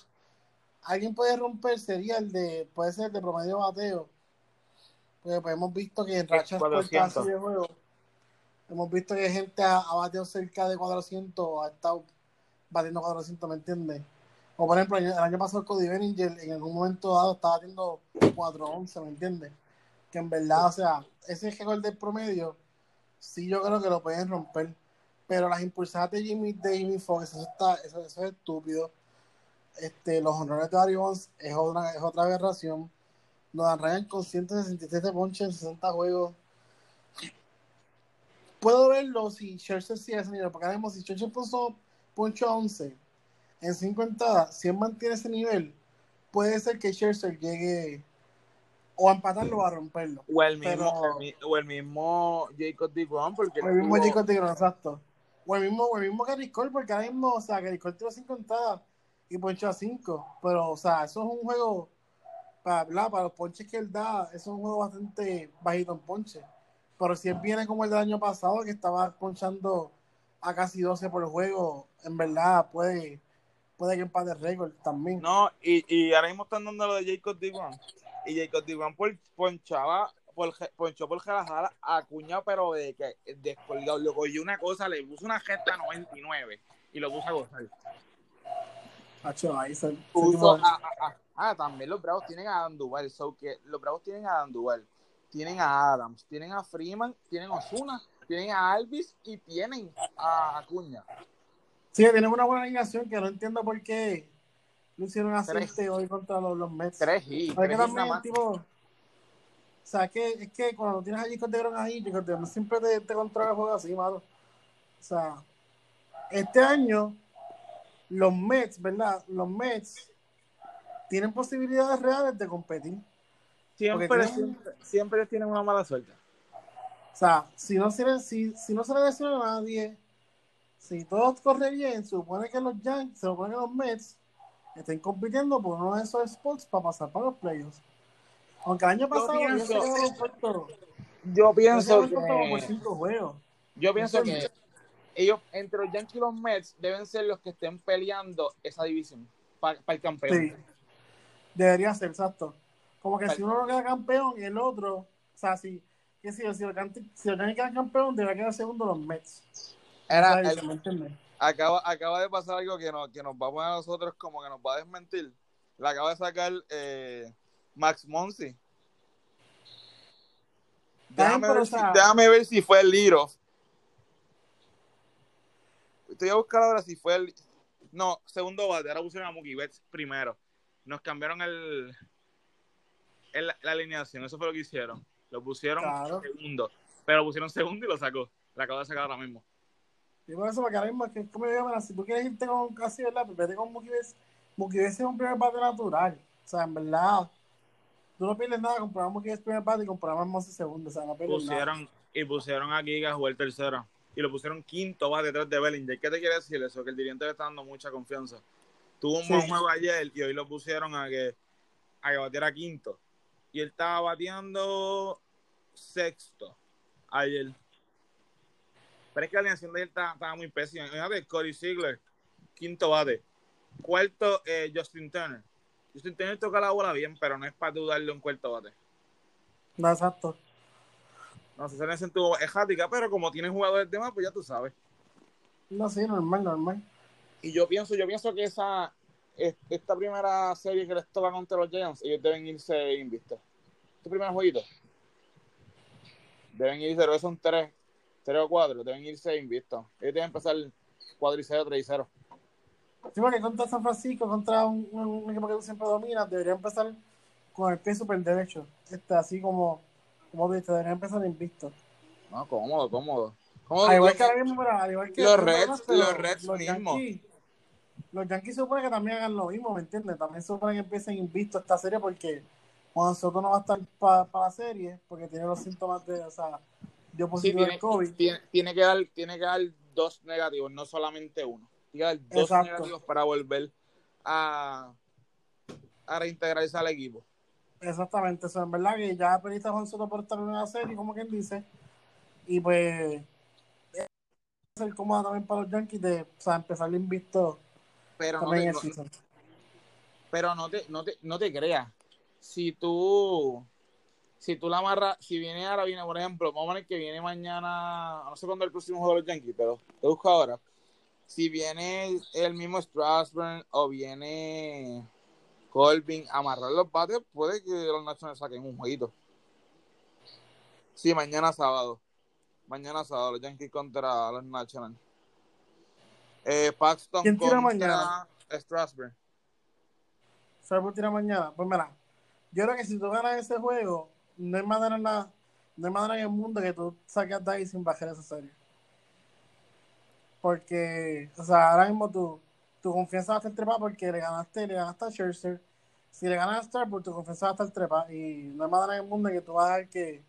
alguien puede romper, sería el de, puede ser el de promedio bateo. Porque pues, hemos visto que en rachas cortas 400. así de juego, hemos visto que gente ha, ha bateado cerca de 400, ha estado batiendo 400, ¿me entiendes? O por ejemplo, el año, el pasado Cody Bellinger en algún momento dado estaba batiendo 411, ¿me entiendes? Que en verdad, o sea, ese récord del promedio, sí yo creo que lo pueden romper. Pero las impulsadas de Jimmy, de Jimmy Fox, eso, está, eso, es estúpido. Este, los honores de Barry Bonds es otra, es otra aberración. Nos Ryan con 167 ponches en 60 juegos. Puedo verlo si Scherzer sigue ese nivel, porque ahora si Scherzer puso poncho a 11 en 5 entradas, si él mantiene ese nivel, puede ser que Scherzer llegue o a empatarlo o a romperlo. O el mismo, Pero- el, o el mismo Jacob DeGrom, porque O el mismo tuvo- Jacob Tigron, exacto. O el mismo, o el mismo Gary Cole, porque ahora mismo, o sea, Gary Cole tiró 5 entradas y ponchó a 5. Pero, o sea, eso es un juego, para, para los ponches que él da, eso es un juego bastante bajito en ponche. Pero si él viene como el del año pasado, que estaba ponchando a casi 12 por juego, en verdad puede, puede que empate el récord también. No, y, y ahora mismo están dando lo de Jacob DeGrom. Y Jacob DeGrom por, ponchaba, por, ponchó por Jalajala a Cuña, pero de que descolgado. Le cogió una cosa, le puso una gesta 99 y lo puso a gozar. Hacho, ahí se- se Puso tipo- a- a- a- ah, también los Bravos tienen a Adam Duval. So que los Bravos tienen a Adam Duval. Tienen a Adams, tienen a Freeman, tienen a Osuna, tienen a Alvis y tienen a Acuña. Sí, tienen una buena alineación que no entiendo por qué lo hicieron este hoy contra los, los Mets. Tres y Es tres que también, más. tipo, o sea, que, es que cuando tienes allí con Tegron ahí, Jacob siempre te, te controla el juego así, malo. O sea, este año los Mets, ¿verdad? Los Mets tienen posibilidades reales de competir. Siempre, tienen- siempre, siempre tienen una mala suerte. O sea, si no se, le- si, si no se le lesiona a nadie, si todo corre bien, se supone que los Yankees, se supone que los Mets estén compitiendo por uno de esos spots para pasar para los playoffs. Aunque el año pasado se pienso-. Yo pienso por que, cinco juegos. yo pienso que ellos, entre los Yankees y los Mets, deben ser los que estén peleando esa división para el campeón. Sí. Debería ser, exacto. Como que si uno no queda campeón el otro, o sea, si, que si, si, los si los Yankees quedan campeón, debería quedar segundo los Mets. Era, el-. Acaba, acaba de pasar algo que nos, que nos va a poner a nosotros como que nos va a desmentir. La acaba de sacar eh, Max Monsi. Déjame, ver si, sea- déjame ver si fue el off. Estoy a buscar ahora si fue el. No, segundo bate. Ahora pusieron a Mookie Betts primero. Nos cambiaron el, el- la alineación. Eso fue lo que hicieron. Lo pusieron Claro. segundo. Pero lo pusieron segundo y lo sacó. La acabo de sacar ahora mismo. Y por eso, porque ahora mismo, que como yo digo, si tú quieres irte con casi, ¿verdad? Pues vete con. Mookie Betts es un primer bate natural. O sea, en verdad, tú no pierdes nada Mookie Betts primer bate y comprar a Monsi segundo. O sea, no pierdes nada. pusieron y pusieron a Giga a jugar tercero y lo pusieron quinto va detrás de Bellinger. ¿Qué te quiere decir eso? Que el dirigente le está dando mucha confianza. Tuvo un Sí. buen juego ayer y hoy lo pusieron a que a que batiera quinto. Y él estaba bateando sexto ayer. Pero es que la alineación de él estaba, muy pésima. Imagínate, Cody Ziegler, quinto bate. Cuarto, eh, Justin Turner. Justin Turner toca la bola bien, pero no es para tú darle un cuarto bate. No, exacto. No sé, se le tuvo errática, pero como tienen jugadores de más, pues ya tú sabes. No, sí, normal, normal. Y yo pienso, yo pienso que esa es- esta primera serie que les toca contra los Giants, ellos deben irse invictos. Este primer jueguito. Deben irse, que son tres, tres o cuatro, deben irse invictos. Ellos deben empezar 4 y 0, 3 y 0. Sí, porque contra San Francisco, contra un, un- un equipo que tú siempre dominas, debería empezar con el pie súper derecho. Este, así como, como dices, debería empezar invicto. No, cómodo, cómodo. Cómodo, Al igual los- que ahora mismo, mira, al igual que Los Reds- los Reds los mismo. Yankees, los Yankees supone que también hagan lo mismo, ¿me entiendes? También supone que empiecen invicto esta serie porque Juan Soto no va a estar para la serie porque tiene los síntomas de, o sea, dio sí, positivo tiene, del COVID. tiene, tiene que dar, tiene que dar dos negativos, no solamente uno. Tiene que dar dos Exacto. negativos para volver a, a reintegrarse al equipo. Exactamente, eso en verdad que ya pediste a Juan Soto por estar en una serie, como quien dice, y pues es ser cómoda también para los Yankees de o sea, empezar invicto Pero no, te, el pero no te, no te, no te creas. Si tú, si tú la amarras, si viene ahora, viene, por ejemplo, vamos a ver que viene mañana, no sé cuándo el próximo juego de los Yankees, pero te busco ahora. Si viene el mismo Strasburg o viene Colvin, amarrar los bates, puede que los Nationals saquen un jueguito. Sí, mañana sábado. Mañana sábado, los Yankees contra los Nationals. Eh, Paxton ¿Quién tira contra mañana? Strasburg. ¿Sabes por tirar mañana? Pues mira, yo creo que si tú ganas ese juego, no hay manera en no hay manera en el mundo que tú saques de ahí sin bajar esa serie. Porque, o sea, ahora mismo tu, tu confianza va a estar trepada porque le ganaste, le ganaste a Scherzer. Si le ganas a Starbuck, tu confianza va a estar trepada. Y no hay manera en el mundo que tú vas a dejar que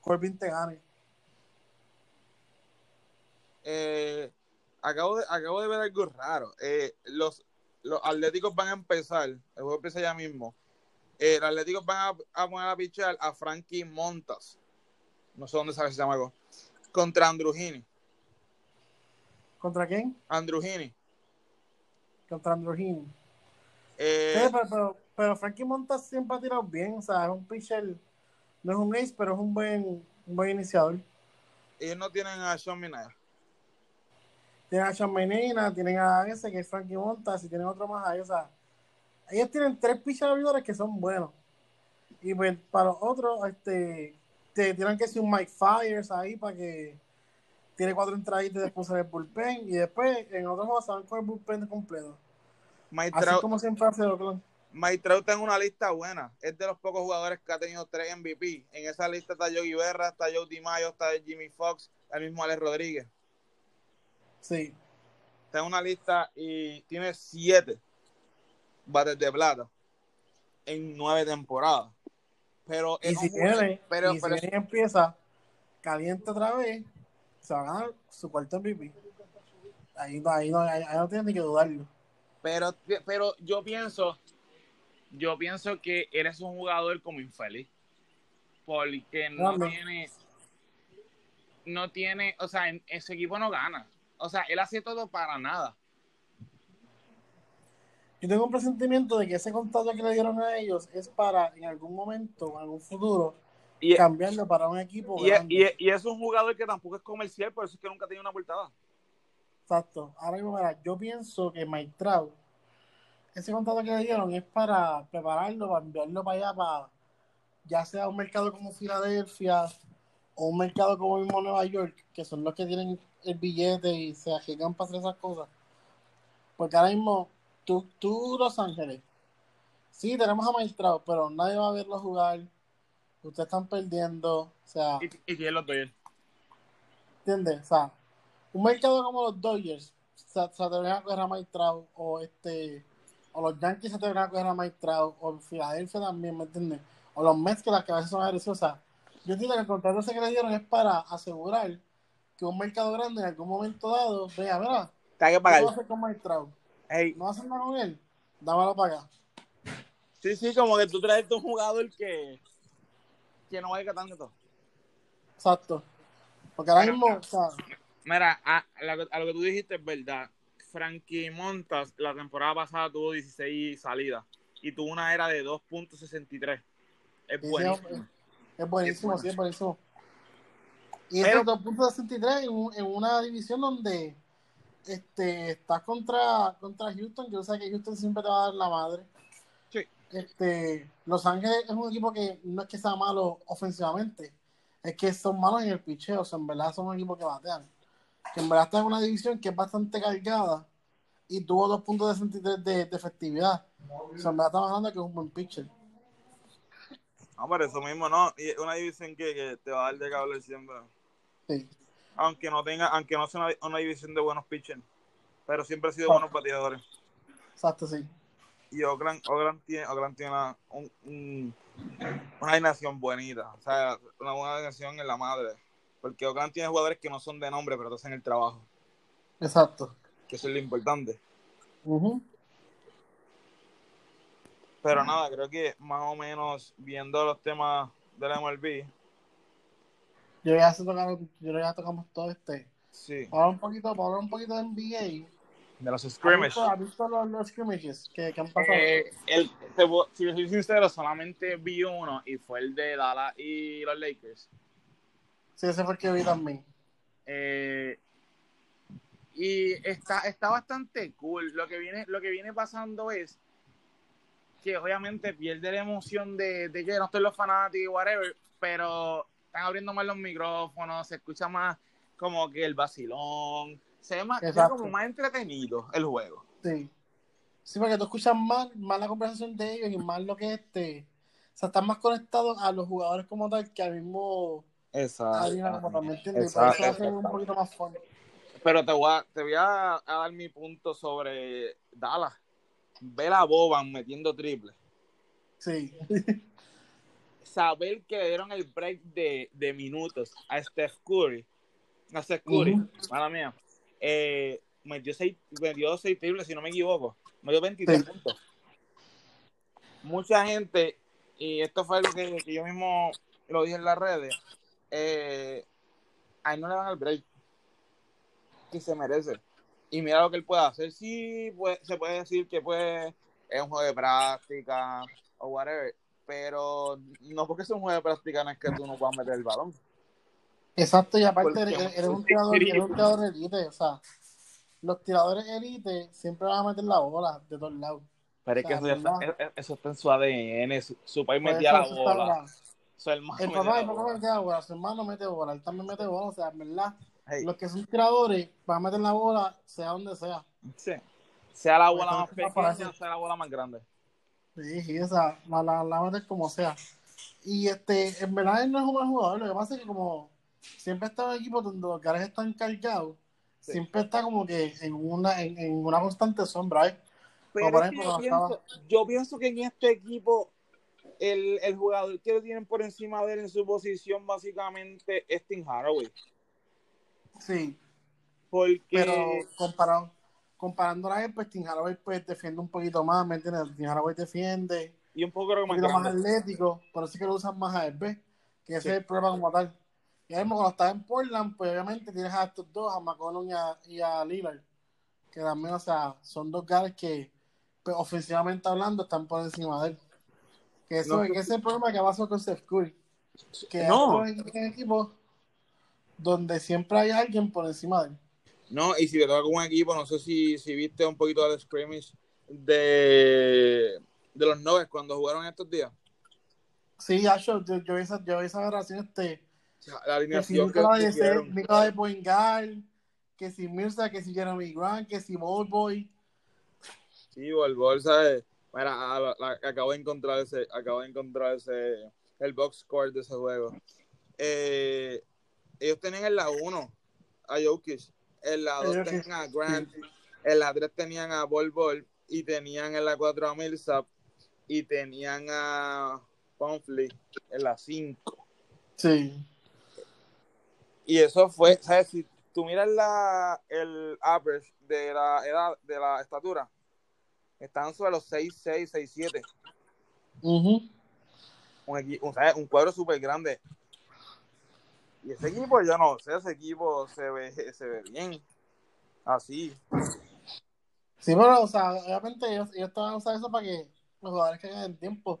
Corbin te gane. Eh, acabo, de, acabo de ver algo raro. Eh, los, los Atléticos van a empezar, el juego empieza ya mismo. Eh, los Atléticos van a, a poner a pichar a Frankie Montas. No sé dónde sale ese chamaco. Contra Andrujini. ¿Contra quién? Andrujini. Contra Heaney. Eh, Sí, pero, pero, pero Frankie Montas siempre ha tirado bien. O sea, es un pitcher, no es un ace, pero es un buen, un buen iniciador. ellos no tienen a Sean Minaya. Tienen a Sean Menina, tienen a ese que es Frankie Montas y tienen otro más ahí. O sea, ellos tienen tres pitchers abridores que son buenos. Y pues para los otros, este, te tienen que ser un Mike Fires ahí para que tiene cuatro entraditas y después el bullpen. Y después en otros juegos se van con el bullpen completo. Mike Así Trout, como siempre hace Oakland. Mike Trout está en una lista buena. Es de los pocos jugadores que ha tenido tres MVP. En esa lista está Yogi Berra, está Joe DiMaggio, está Jimmy Fox, el mismo Alex Rodríguez. Sí. Está en una lista y tiene siete bates de plata en nueve temporadas. Pero Y si jugador- viene, pero, y si pero- empieza caliente otra vez, se va a ganar su cuarto MVP. Ahí, no- ahí, no, ahí, no tienes ni que dudarlo. Pero, pero yo pienso, yo pienso que eres un jugador como infeliz. Porque no Dame. tiene, no tiene, o sea, en, ese equipo no gana. O sea, él hace todo para nada. Yo tengo un presentimiento de que ese contrato que le dieron a ellos es para en algún momento, en algún futuro, Y, cambiarlo para un equipo y, y- y es un jugador que tampoco es comercial, por eso es que nunca tiene una portada. Exacto. Ahora mismo, mira, yo pienso que Mike Trout, ese contrato que le dieron es para prepararlo, para enviarlo para allá, para ya sea un mercado como Filadelfia o un mercado como mismo Nueva York, que son los que tienen el billete y se arriesgan para hacer esas cosas. Porque ahora mismo, tú, tú Los Ángeles, sí, tenemos a Trout, pero nadie va a verlo jugar. Ustedes están perdiendo. O sea, Y, y que es los Dodgers. ¿Entiendes? O sea, un mercado como los Dodgers se, se a coger a Trout, o este, o los Yankees se atreverían a coger a Trout, o Filadelfia también, ¿me entiendes? O los Mets que las cabezas son agresivas. O sea, yo entiendo que el contrato ese que le dieron es para asegurar que un mercado grande en algún momento dado vea, mira, Te hay que ¿qué pagar. vas a hacer con Mike Trout? Ey, ¿No vas a nada con él? Dámelo para acá. sí, sí, como que tú traes un jugador que, que no valga tanto. Exacto. Porque ahora mismo, o sea, Mira, a, a lo, que tú dijiste es verdad. Frankie Montas la temporada pasada tuvo 16 salidas y tuvo una era de 2.63. Es buenísimo. es buenísimo, Es sí, es buenísimo. Y Pero- es 2.63 en, en una división donde este estás contra, contra Houston, que yo sé que Houston siempre te va a dar la madre. Sí. Este, Los Ángeles es un equipo que no es que sea malo ofensivamente, es que son malos en el picheo, o sea, en verdad son un equipo que batean. Que en verdad está en una división que es bastante cargada y tuvo 2.63 de, de efectividad. O sea, en verdad estamos hablando de que es un buen pitcher. No, por eso mismo no. Y una división que, que te va a dar de cable siempre. Sí. Aunque no tenga, aunque no sea una, una división de buenos pitchers. Pero siempre ha sido buenos bateadores. Exacto, sí. Y Oakland, Oakland tiene, Oakland tiene una, un- un- una alineación bonita. O sea, una buena alineación en la madre. Porque Oakland tiene jugadores que no son de nombre, pero te hacen el trabajo. Exacto. Que eso es lo importante. Ujú. Pero nada, creo que más o menos viendo los temas de la MLB, Yo ya se tocaron, yo ya tocamos todo este. sí, Para hablar un poquito, para un poquito de NBA. de los ¿Has scrimmages. has visto los, los scrimmages que, que han pasado? Eh, el, te si soy sincero, solamente vi uno y fue el de Dallas y los Lakers. Sí, ese fue el que vi también. Eh, y está, está bastante cool. Lo que viene, lo que viene pasando es que obviamente pierde la emoción de, de que no estoy los fanáticos y whatever, pero están abriendo más los micrófonos, se escucha más como que el vacilón, se ve más, ve Exacto. como más entretenido el juego. Sí. Sí, porque tú escuchas más, más la conversación de ellos y más lo que este. O sea, están más conectados a los jugadores como tal que al mismo Exacto. hace un poquito más fun. Pero te voy a, te voy a, a dar mi punto sobre Dallas. Ver a Boban metiendo triple. Sí. Saber que le dieron el break de, de minutos a Steph Curry. A Steph Curry, mala mía. Eh, metió, seis, metió seis triples, si no me equivoco. Metió 23 Sí. puntos. Mucha gente, y esto fue algo que, que yo mismo lo dije en las redes, eh, a él no le dan el break que se merece. Y mira lo que él puede hacer. Sí, pues, se puede decir que pues, es un juego de práctica o whatever, pero no porque es un juego de práctica no es que tú no puedas meter el balón. Exacto, y aparte eres, eres un tirador, eres un tirador elite, o sea, los tiradores elite siempre van a meter la bola de todos lados. Pero es que eso, ya está, ¿verdad? eso- está en su ADN. Su, su país Por metía eso la bola. Su hermano El papá, la el papá bola. mete bola, su hermano mete bola, él también mete bola, o sea, en verdad, Hey, los que son tiradores van a meter la bola, sea donde sea. sí. Sea la bola Pues, más entonces, para pequeña, sea la bola más grande. Sí, sí, o sea, la, la, la metes como sea. Y este, en verdad él no es un buen jugador, lo que pasa es que como siempre está en equipos donde los caras están cargados, Sí. siempre está como que en una, en, en una constante sombra, ¿eh? Pero por ejemplo, yo, cuando pienso, yo pienso que en este equipo el, el jugador que lo tienen por encima de él en su posición básicamente es Tim Haraway. Sí, Porque pero comparado, comparándola a él, pues Tim pues, defiende un poquito más, ¿me entiendes? Tim Haraway defiende, y un poco creo un más atlético, por eso es que lo usan más a él, ¿ves? Que ese Sí. es el problema como tal. Y ahora mismo cuando estás en Portland, pues obviamente tienes a estos dos, a McCollum y a, y a Lillard, que también, o sea, son dos guys que, pues, ofensivamente hablando, están por encima de él. Que eso No, que ese es el problema que pasó con Steph Curry. Que No. hay en, en equipos donde siempre hay alguien por encima de él. No, y si te toca con un equipo, no sé si, si viste un poquito del scrimmage de, de los Nuggets cuando jugaron estos días. Sí, Acho, yo, yo, vi esa, yo esa grabación, este, La que si alineación que Nicola de pusieron. Nicola de Poingal, que si Mirza, que si Jeremy Grant, que si Ball Boy. Sí, Volvol, ¿sabes? Mira, a la- la- acabo de encontrar ese, acabo de encontrar ese, el box score de ese juego. Eh, ellos tenían en la 1 a Jokic, en la 2 Jokic, tenían a Grant, en la 3 tenían a Bol Bol y tenían en la 4 a Millsap y tenían a Pumfley en la 5. Sí. Y eso fue, ¿sabes? Si tú miras la, el average de la edad, de la estatura, están sobre los 6, 6, 6, 7. Ujú. un, equi- un, ¿sabes? un cuadro súper grande. Y ese equipo, yo no sé, ese equipo se ve, se ve bien. Así. Sí, pero, o sea, obviamente ellos, ellos te van a usar eso para que los jugadores caigan en tiempo.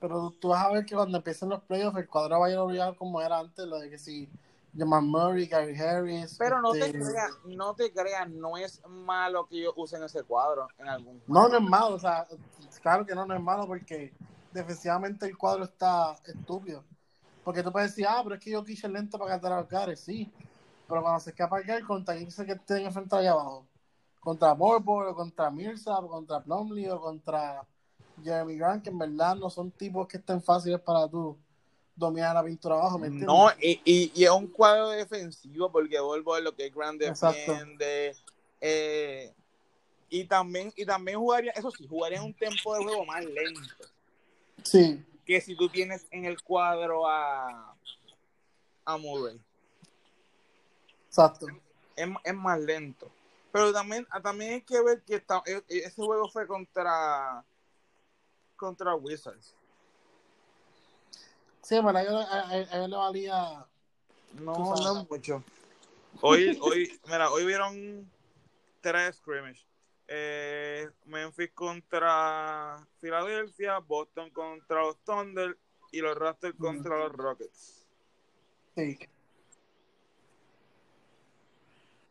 Pero tú vas a ver que cuando empiecen los playoffs, el cuadro va a ir obligado como era antes, lo de que si Jamal Murray, Gary Harris. Pero no te este, creas, no te creas, no es malo que ellos usen ese cuadro en algún No, no es malo, o sea, claro que no, no es malo porque defensivamente el cuadro está estúpido. Porque tú puedes decir, ah, pero es que yo quise lento para cantar a los Gares, sí. Pero cuando se escapa ¿contra quién se que estén enfrentados allá abajo? ¿Contra Borbor, o contra Mirza, o contra Plumlee, o contra Jeremy Grant, que en verdad no son tipos que estén fáciles para tú dominar la pintura abajo, ¿me entiendes? No, y, y, y es un cuadro defensivo porque a lo que es grande Exacto. defiende. eh, y también, y también jugaría, eso sí, jugaría en un tiempo de juego más lento. Sí, que si tú tienes en el cuadro a, a Murray. exacto. Es, es más lento. Pero también, ah, también hay que ver que está, e- e- ese juego fue contra contra Wizards. Sí, pero a ellos, a- ellos le valía. No, no mucho. Hoy, hoy, mira, hoy vieron tres scrimmage. Eh, Memphis contra Filadelfia, Boston contra los Thunder y los Raptors contra los Rockets. Sí.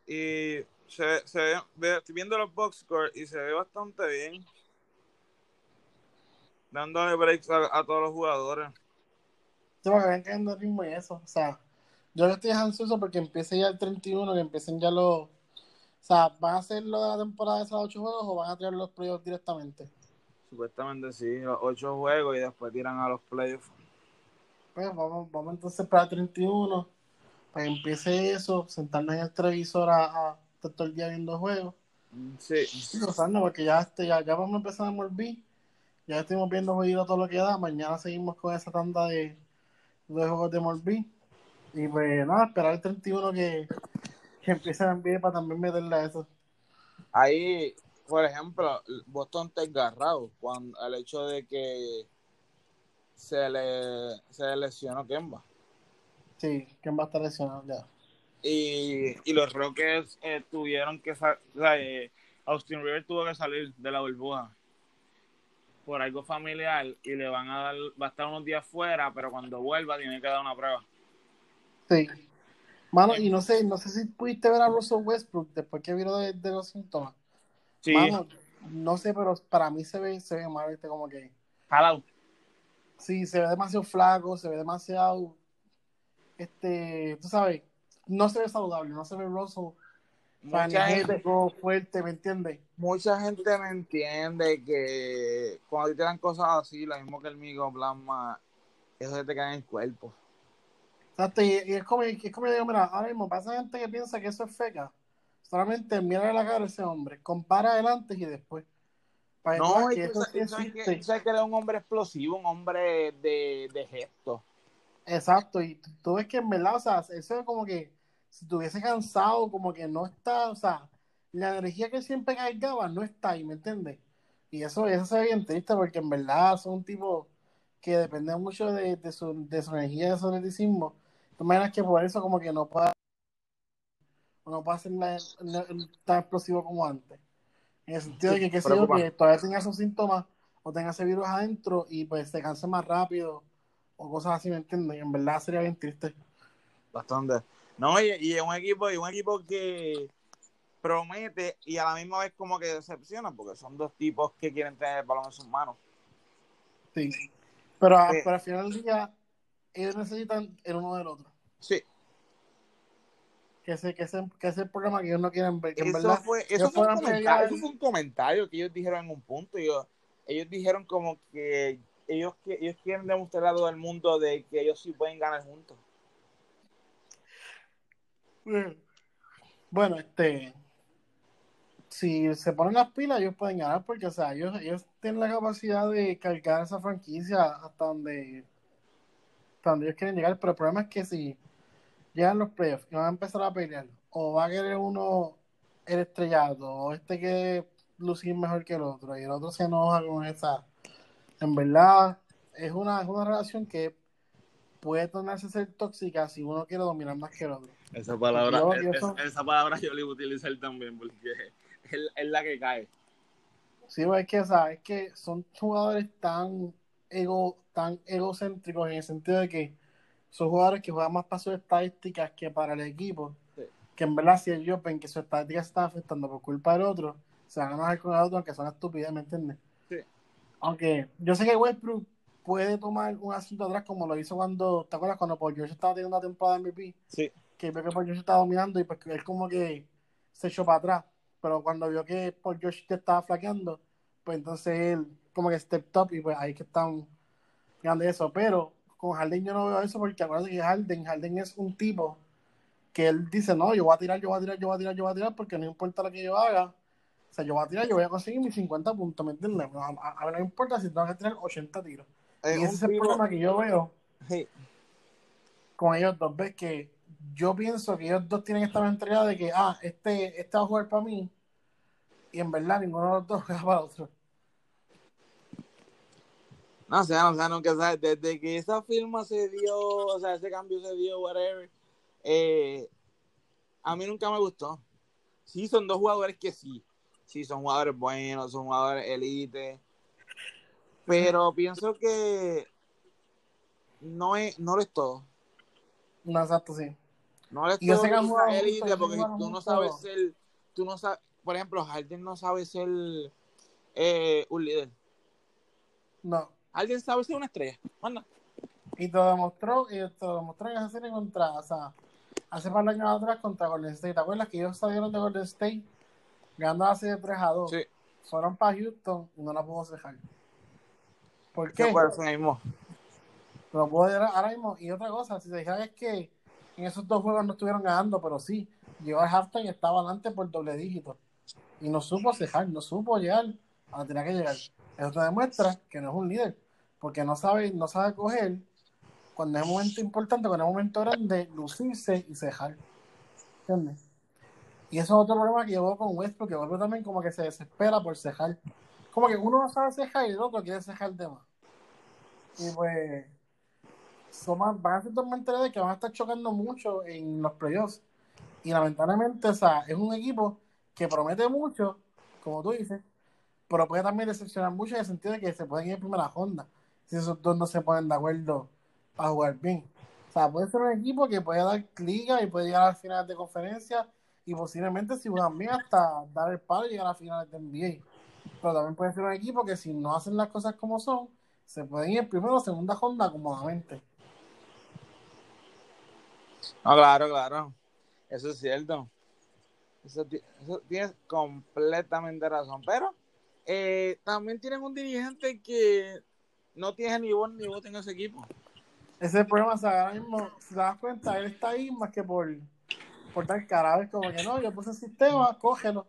Y se, se ve, estoy viendo los box score y se ve bastante bien. Dándole breaks a, a todos los jugadores. Sí, porque ven cayendo ritmo y eso. O sea, yo estoy ansioso porque empiece ya el 31, que empiecen ya los. O sea, ¿van a hacer lo de la temporada de esos ocho juegos o van a tirar los playoffs directamente? Supuestamente sí, los ocho juegos y después tiran a los playoffs. Pues vamos, vamos entonces para el 31, para que empiece eso, sentarnos en el televisor a, a estar todo el día viendo juegos. Sí. Y gozarnos, porque ya, este, ya, ya vamos a empezar a mover. Ya estuvimos viendo juegos todo lo que da. Mañana seguimos con esa tanda de, de juegos de Morbi. Y pues nada, esperar el 31 que, que empiece a enviar para también meterle a eso. Ahí, por ejemplo, Boston está agarrado cuando el hecho de que se le, se le lesionó Kemba. Sí, ¿quién va a estar lesionado ya? Y, y los Rockets eh, tuvieron que sa- o sea, eh, Austin Rivers tuvo que salir de la burbuja por algo familiar y le van a dar, va a estar unos días fuera, pero cuando vuelva tiene que dar una prueba. Sí. Mano, y no sé, no sé si pudiste ver a Russell Westbrook después que vino de, de los síntomas. Sí, Mano, no sé, pero para mí se ve, se ve mal, ¿viste? como que jalao. sí, se ve demasiado flaco, se ve demasiado, este, tú sabes, no se ve saludable, no se ve Russell Mucha gente, fuerte, ¿me entiendes? mucha gente me entiende que cuando te dan cosas así, lo mismo que el migo plasma, eso se te cae en el cuerpo. Exacto, y, y es como, y es como yo digo, mira, ahora mismo pasa gente que piensa que eso es feca. Solamente mira la cara a ese hombre, compara adelante y después. Para No, que tú sí sabes, que, tú sabes que era un hombre explosivo, un hombre de, de gesto. Exacto, y tú ves que en verdad, o sea, eso es como que si estuviese cansado, como que no está, o sea, la energía que siempre cargaba no está ahí, ¿me entiendes? Y eso, eso se ve bien triste porque en verdad son un tipo que depende mucho de, de su, de su energía, de su atleticismo. De maneras que por eso como que no puede, no ser la- la- tan explosivo como antes. En el sentido de que, qué sé yo, que todavía tenga esos síntomas o tenga ese virus adentro y pues se canse más rápido o cosas así, ¿me entiendes? Y en verdad sería bien triste. Bastante. No, y, y es un equipo, y un equipo que promete y a la misma vez como que decepciona, porque son dos tipos que quieren tener el balón en sus manos. Sí. Pero, Sí. pero al final del día, ellos necesitan el uno del otro. Sí, Que ese, que ese, que ese es el problema que ellos no quieren ver. Que en eso verdad, fue, eso fue, un eso fue un comentario que ellos dijeron en un punto. Ellos, ellos dijeron como que ellos, que ellos quieren demostrar a todo el mundo de que ellos sí pueden ganar juntos. Bueno, este. Si se ponen las pilas, ellos pueden ganar porque, o sea, ellos, ellos tienen la capacidad de cargar esa franquicia hasta donde, hasta donde ellos quieren llegar. Pero el problema es que si llegan los playoffs y van a empezar a pelear, o va a querer uno el estrellado, o este que lucir mejor que el otro, y el otro se enoja con esa. En verdad, es una, es una relación que puede tornarse ser tóxica si uno quiere dominar más que el otro. Esa palabra- Yo- es- son- esa palabra yo la iba a utilizar también porque es, es la que cae. Sí, pues, es que, o sea, es que son jugadores tan ego, tan egocéntricos en el sentido de que son jugadores que juegan más para sus estadísticas que para el equipo. Sí. Que en verdad, si ellos ven que sus estadísticas están afectando por culpa del otro, se van a enojar con el otro, aunque son estupidez, ¿me entiendes? Sí. Aunque yo sé que Westbrook puede tomar un asiento atrás como lo hizo cuando, ¿te acuerdas? Cuando Paul George estaba teniendo una temporada MVP, Sí. que vio que Paul George estaba dominando y pues él como que se echó para atrás. Pero cuando vio que Paul George ya estaba flaqueando, pues entonces él como que stepped up y pues ahí que están ganando eso. Pero con Harden yo no veo eso porque acuérdate que Harden, Harden es un tipo que él dice, no, yo voy a tirar, yo voy a tirar, yo voy a tirar, yo voy a tirar porque no importa lo que yo haga. O sea, yo voy a tirar, yo voy a conseguir mis 50 puntos, ¿me entiendes? A, a- a mí no me importa si tengo que tirar 80 tiros. Es y ese es el problema que yo veo Sí. con ellos dos. Ves que yo pienso que ellos dos tienen esta mentalidad de que, ah, este, este va a jugar para mí. Y en verdad ninguno de los dos juega para otro. No sé, no sé, nunca sabes. Desde que esa firma se dio, o sea, ese cambio se dio, whatever, eh, a mí nunca me gustó. Sí, son dos jugadores que sí. Sí, son jugadores buenos, son jugadores elite. Pero pienso que no es, no lo es todo. No, exacto, sí. No lo es Y yo todo juntos, elite porque tú no sabes ser, tú no sabes, por ejemplo, Harden no sabe ser eh, un líder. No. Harden sabe ser una estrella. Manda. Y te lo demostró, y te lo demostró en esa serie contra, o sea, hace par de años atrás contra Golden State. ¿Te acuerdas que ellos salieron de Golden State ganando la serie 3 a 2? Sí. Fueron para Houston y no la pudo cejar. ¿Por ¿Qué eso mismo? Lo puedo ver ahora mismo. Y otra cosa, si te fijas es que en esos dos juegos no estuvieron ganando, pero sí, llegó al halftime y estaba adelante por doble dígito. Y no supo cejar, no supo llegar a donde tenía que llegar. Eso te demuestra que no es un líder, porque no sabe, no sabe coger cuando es un momento importante, cuando es un momento grande, lucirse y cejar. ¿Entiendes? Y eso es otro problema que llevó con Westbrook, que Westbrook también como que se desespera por cejar. Como que uno no sabe cejar y el otro quiere cejar de más. Y pues son van a ser dos mentalidades que van a estar chocando mucho en los playoffs. Y lamentablemente, o sea, es un equipo que promete mucho, como tú dices, pero puede también decepcionar mucho en el sentido de que se pueden ir en primera ronda si esos dos no se ponen de acuerdo a jugar bien. O sea, puede ser un equipo que puede dar liga y puede llegar a finales de conferencia y posiblemente si juegan bien hasta dar el palo y llegar a finales de NBA. Pero también puede ser un equipo que si no hacen las cosas como son, se pueden ir en primera o segunda ronda cómodamente. No, claro, claro. Eso es cierto. Eso, eso tienes completamente razón. Pero eh, también tienen un dirigente que no tiene ni voz ni voto en ese equipo. Ese es el problema, o sea, ahora mismo, si te das cuenta, él está ahí más que por, importar cara, ¿ves? Como que no, yo puse el sistema, cógelo.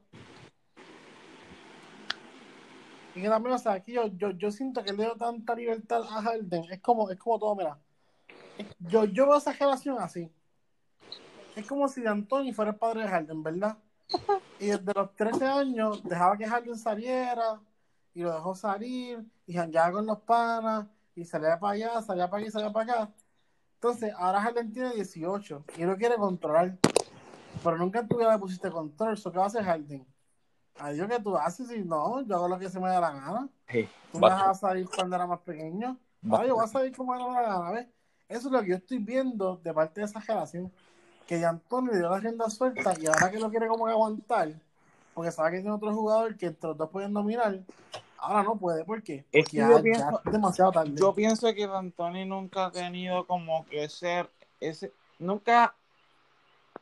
Y que también, o sea, aquí yo, yo, yo siento que le doy tanta libertad a Harden. Es como, es como todo, mira. Yo, yo veo esa relación así. Es como si Anthony fuera el padre de Harden, ¿verdad? Y desde los 13 años dejaba que Harden saliera y lo dejó salir y jangueaba con los panas y salía para allá, salía para aquí, salía para acá. Entonces, ahora Harden tiene 18 y lo quiere controlar. Pero nunca en tu vida le pusiste control. ¿So ¿Qué va a hacer Harden? Adiós, ¿qué tú haces? Y no, yo hago lo que se me da la gana. Tú me vas a salir cuando era más pequeño. Ah, yo voy a salir como me da la gana, ¿ves? Eso es lo que yo estoy viendo de parte de esa generación. Que ya Antonio le dio la rienda suelta y ahora que lo quiere como que aguantar, porque sabe que tiene otro jugador que entre los dos pueden dominar, ahora no puede. ¿Por qué? Es Porque que ya, yo ya pienso- es demasiado tarde. Yo pienso que D'Antoni nunca ha tenido como que ser ese, nunca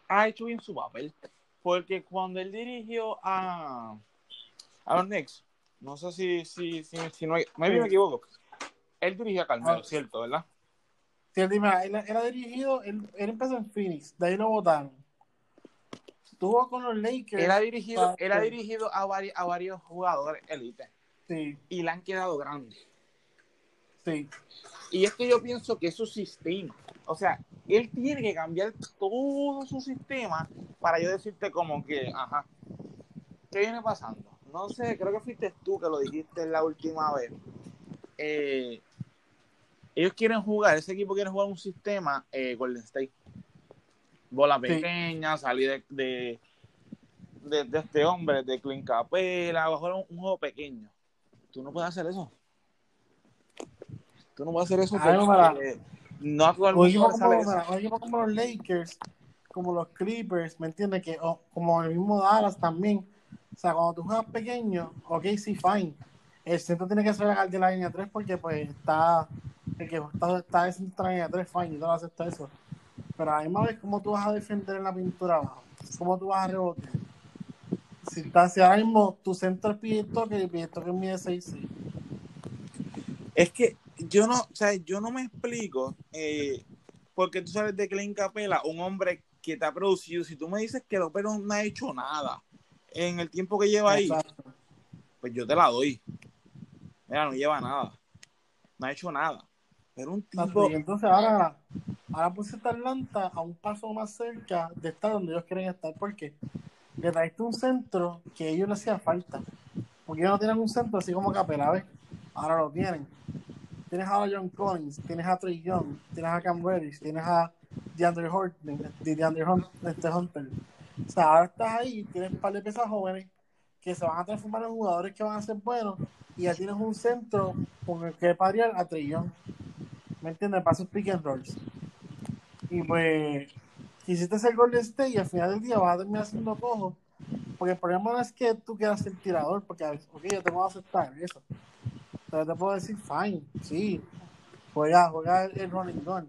ha hecho bien su papel. Porque cuando él dirigió a, a los Knicks, no sé si, si, si, si no hay, me equivoco, él dirigió a Carmelo, Ah. ¿cierto? ¿Verdad? Él, ha dirigido, él, él empezó en Phoenix, de ahí lo votaron. Estuvo con los Lakers. Él ha dirigido, él ha sí. dirigido a, varios, a varios jugadores élite Sí, y le han quedado grandes. sí. Y es que yo pienso que es su sistema. O sea, él tiene que cambiar todo su sistema para yo decirte como que, ajá, ¿qué viene pasando? No sé, creo que fuiste tú que lo dijiste la última vez. Eh, ellos quieren jugar, ese equipo quiere jugar un sistema eh, Golden State. Bola Sí. pequeña, salir de, de, de- de este hombre, de Clint Capela, jugar un, un juego pequeño. Tú no puedes hacer eso. Tú no puedes hacer eso Ay, porque mira. no mundo equipo, como, equipo como los Lakers, como los Clippers, ¿me entiendes? Que, o como el mismo Dallas también. O sea, cuando tú juegas pequeño, ok, sí, fine. El centro tiene que ser el de la línea 3 porque pues está el que está, está de centro de la línea 3, fine, yo lo acepto eso. Pero a la misma vez, ¿cómo tú vas a defender en la pintura abajo? ¿Cómo tú vas a rebotear? Si, está, si ahora mismo tu centro es Pietro, que el Pietro que mide 6 Es que yo no, o sea, yo no me explico eh, porque tú sabes de Clint Capela, un hombre que te ha producido. Si tú me dices que López no ha hecho nada en el tiempo que lleva ahí, pues yo te la doy. Mira, no lleva nada. No ha hecho nada. Pero un tipo. Y entonces ahora, ahora pusiste a Atlanta a un paso más cerca de estar donde ellos quieren estar. porque Le traiste un centro que a ellos les hacía falta. Porque ellos no tienen un centro así como Capela, ¿ves? Ahora lo tienen. Tienes a John Collins, tienes a Trey Young, tienes a Cam Reddish, tienes a DeAndre Horton, DeAndre Hun- este Hunter. O sea, ahora estás ahí, tienes un par de piezas jóvenes que se van a transformar en jugadores que van a ser buenos y ya tienes un centro con el que parear a Young. ¿Me entiendes? Para esos pick and rolls. Y pues, quisiste ser Golden State y al final del día vas a terminar siendo cojo. Porque el problema no es que tú quieras ser tirador, porque yo te puedo aceptar eso. Pero te puedo decir, fine, sí, juega, juega el running gun.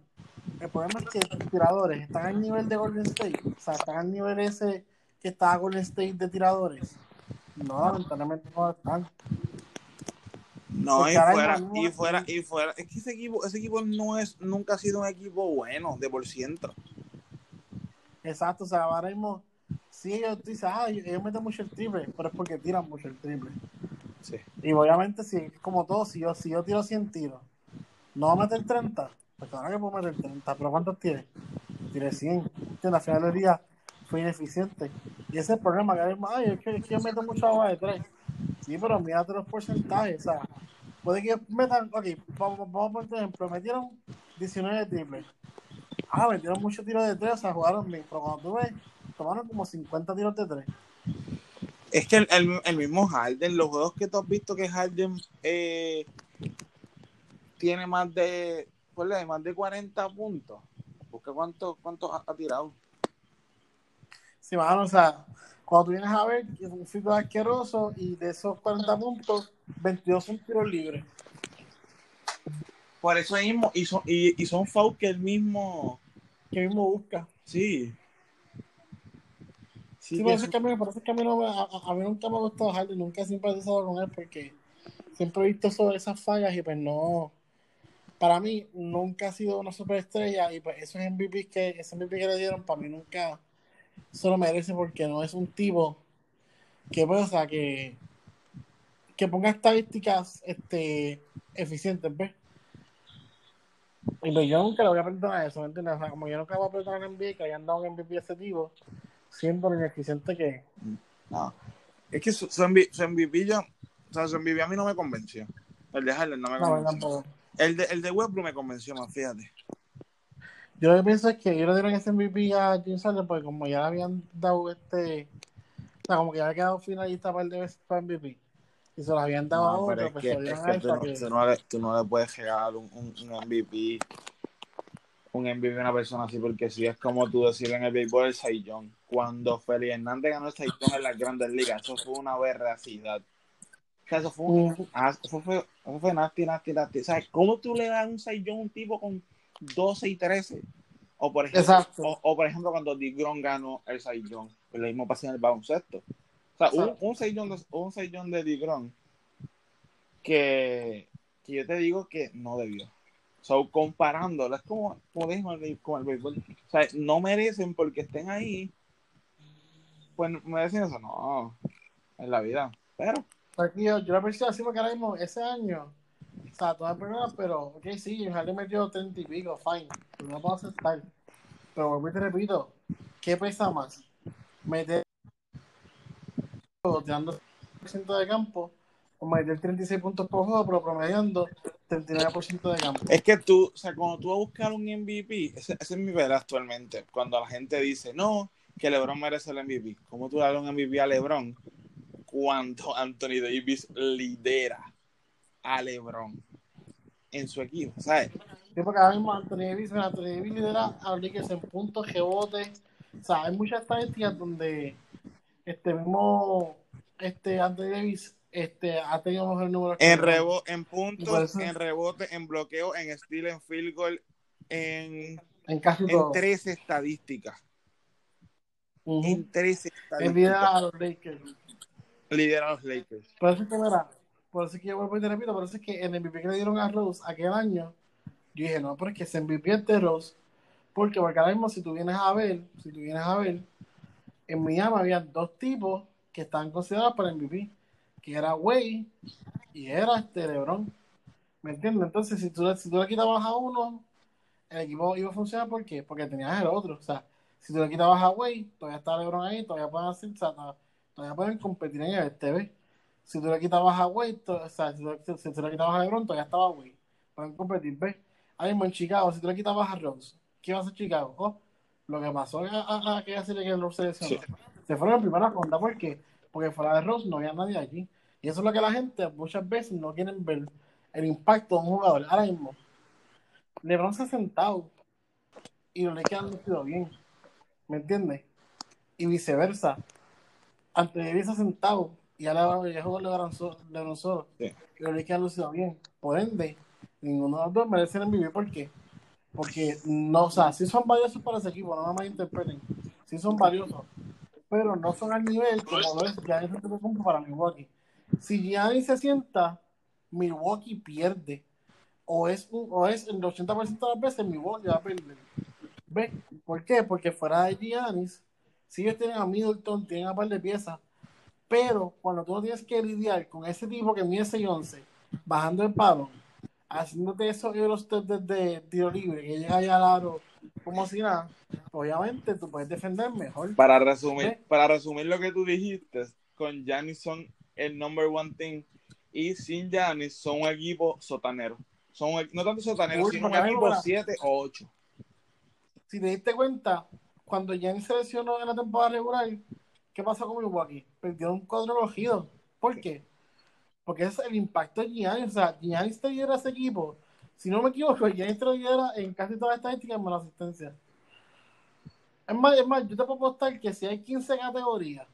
El problema es que los tiradores están al nivel de Golden State, o sea, están al nivel ese que está Golden State de tiradores. No, lamentablemente no están. No, Porque y fuera, y fuera, y fuera. Es que ese equipo, ese equipo no es, nunca ha sido un equipo bueno, de por ciento. Exacto, o sea, ahora mismo, sí, ellos dicen, ah, ellos meten mucho el triple, pero es porque tiran mucho el triple. Sí. Y obviamente, si es como todo, si yo, si yo tiro 100 tiros, no voy a meter 30, pues claro que puedo meter 30, pero ¿cuántos tiré? Tiré 100. ¿Entiendes? Al final del día fui ineficiente. Y ese es el problema, que hay ay, es que, es que yo meto mucha agua de 3. Sí, pero mírate los porcentajes, o sea, puede que metan, ok, vamos, vamos por ejemplo, metieron 19 triples. Ah, metieron muchos tiros de 3, o sea, jugaron bien, pero cuando tú ves, tomaron como 50 tiros de 3. Es que el, el- el mismo Harden, los juegos que tú has visto que Harden eh, tiene más de, más de 40 puntos. Busca cuánto, cuánto ha tirado. Sí, mano, o sea, cuando tú vienes a ver, es un fico asqueroso y de esos 40 puntos, 22 son tiros libres. Por eso mismo, y son, y, y son fouls que el mismo, Que mismo busca. sí. Sí, Sí, por eso es que a mí, por eso es que a mí, no a, a- mí nunca me ha gustado Harden, nunca he simpatizado con él porque siempre he visto sobre esas fallas y pues no. Para mí nunca ha sido una superestrella y pues esos MVP que, ese MVP que le dieron, para mí nunca se lo merece porque no es un tipo que, pues, o sea, que, que ponga estadísticas este, eficientes, ¿ves? Y lo, yo nunca le voy a perdonar eso, ¿me entiendes? O sea, como yo nunca voy a perdonar en NBA que hayan dado un MVP a ese tipo, siendo lo ineficiente que es. No. Es que su, su, MVP, su MVP yo, o sea, su MVP a mí no me convenció. El de Harden no me convenció. el, de, el de Westbrook me convenció más, fíjate. Yo lo que pienso es que ellos le dieron ese MVP a James Harden porque como ya le habían dado este... O sea, como que ya había quedado finalista para el de veces para MVP. Y se lo habían dado a No, otro, pero es pues que, es que a tú, no, que... tú no le, tú no le puedes regalar un, un, un MVP un MVP a una persona así, porque si es como tú decir en el béisbol el Saiyón. Cuando Félix Hernández ganó el Saiyón en las grandes ligas, eso fue una veracidad. O sea, eso fue un, Mm. eso fue, eso fue nasty, nasty, nasty. ¿Sabes cómo tú le das un Saiyón a un tipo con 12 y 13? O por ejemplo, o, o por ejemplo cuando Digron ganó el Saiyón, pues lo mismo pasa en el baloncesto. O sea, un, Exacto. un Saiyón de, un Saiyón de Digron que, que yo te digo que no debió. So, comparándolo, es como, como dijimos el béis- con el béisbol. O sea, no merecen porque estén ahí. Pues merecen eso, no. En la vida. Pero, Aquí yo, yo la percibo así porque ahora mismo, ese año, sea, todas las personas, pero, ok, sí, James Harden metió 30 y pico, fine, no puedo aceptar. Pero vuelvo y te repito, ¿qué pesa más? Meter tirando 100% de campo o meter 36 puntos por juego, pero promediando 39% de campo. es que tú, o sea, cuando tú vas a buscar un MVP, ese, ese es mi verdad actualmente. Cuando la gente dice, no, que LeBron merece el MVP. ¿Cómo tú le das un MVP a LeBron cuando Anthony Davis lidera a LeBron en su equipo? ¿Sabes? Sí, porque ahora mismo Anthony Davis, Anthony Davis lidera a los Lakers en puntos, rebotes. O sea, hay muchas estadísticas donde este mismo este Anthony Davis este, ha tenido mejor número En, rebo en puntos, en rebote, en bloqueo, en steal, en field goal, en, en casi en todo. 13 estadísticas. En 13 Él lidera estadísticas. a los Lakers. Lidera a los Lakers. Por eso es que, mira, por eso es que yo vuelvo y te repito, por eso es que el MVP que le dieron a Rose aquel año, yo dije, no, pero es que ese MVP es de Rose. Porque, porque ahora mismo, si tú vienes a ver, si tú vienes a ver, en Miami había dos tipos que estaban considerados para MVP, que era Wade y era este LeBron. ¿Me entiendes? Entonces, si tú, si tú le quitabas a uno, el equipo iba a funcionar, ¿por qué? Porque tenías el otro. O sea, si tú le quitabas a Wade, todavía está LeBron ahí, todavía pueden hacer, o sea, to- todavía pueden competir en el TV. Si tú le quitabas a Wade, o sea, si tú, si tú le quitabas a LeBron, todavía estaba Wade. Pueden competir, ¿ves? Ahí mismo en Chicago, si tú le quitabas a Rose, ¿qué iba a hacer Chicago? Oh, lo que pasó a, a, a aquella serie que Rose seleccionó. Se fueron en primera ronda, ¿por qué? Porque fuera de Rose no había nadie allí. Y eso es lo que la gente muchas veces no quieren ver el impacto de un jugador. Ahora mismo, LeBron se ha sentado y los Lakers han lucido bien. ¿Me entiendes? Y viceversa. Antes de se ha sentado y ahora ya jugó LeBron solo. LeBron solo. Sí. Y Lakers han lucido bien. Por ende, ninguno de los dos merece el MVP. ¿Por qué? Porque no, o sea, sí son valiosos para ese equipo, no me malinterpreten. Sí son valiosos. Pero no son al nivel como lo es Giannis Antetokounmpo para Milwaukee. Si Giannis se sienta, Milwaukee pierde. O es, un- o es el 80% de las veces Milwaukee va a perder. ¿Ves? ¿Por qué? Porque fuera de Giannis, si ellos tienen a Middleton, tienen a par de piezas, pero cuando tú no tienes que lidiar con ese tipo que mide 6'11, bajando el palo, haciéndote esos Eurostep desde tiro libre, que llega allá al aro como si nada, obviamente tú puedes defender mejor. Para resumir, ¿Ves? para resumir lo que tú dijiste, con Giannis son el number one thing y sin Giannis son un equipo sotanero. Son un- no tanto sotanero, Uy, sino un equipo ahora- 7 o 8. Si te diste cuenta, cuando Giannis se lesionó en la temporada regular, ¿qué pasó con Milwaukee? Un cuadro cogido. ¿Por qué? Porque es el impacto de Giannis. O sea, Giannis te lidera ese equipo. Si no me equivoco, Giannis te lo lidera en casi todas las estadísticas menos asistencia. Es más, es más, yo te puedo apostar que si hay 15 categorías,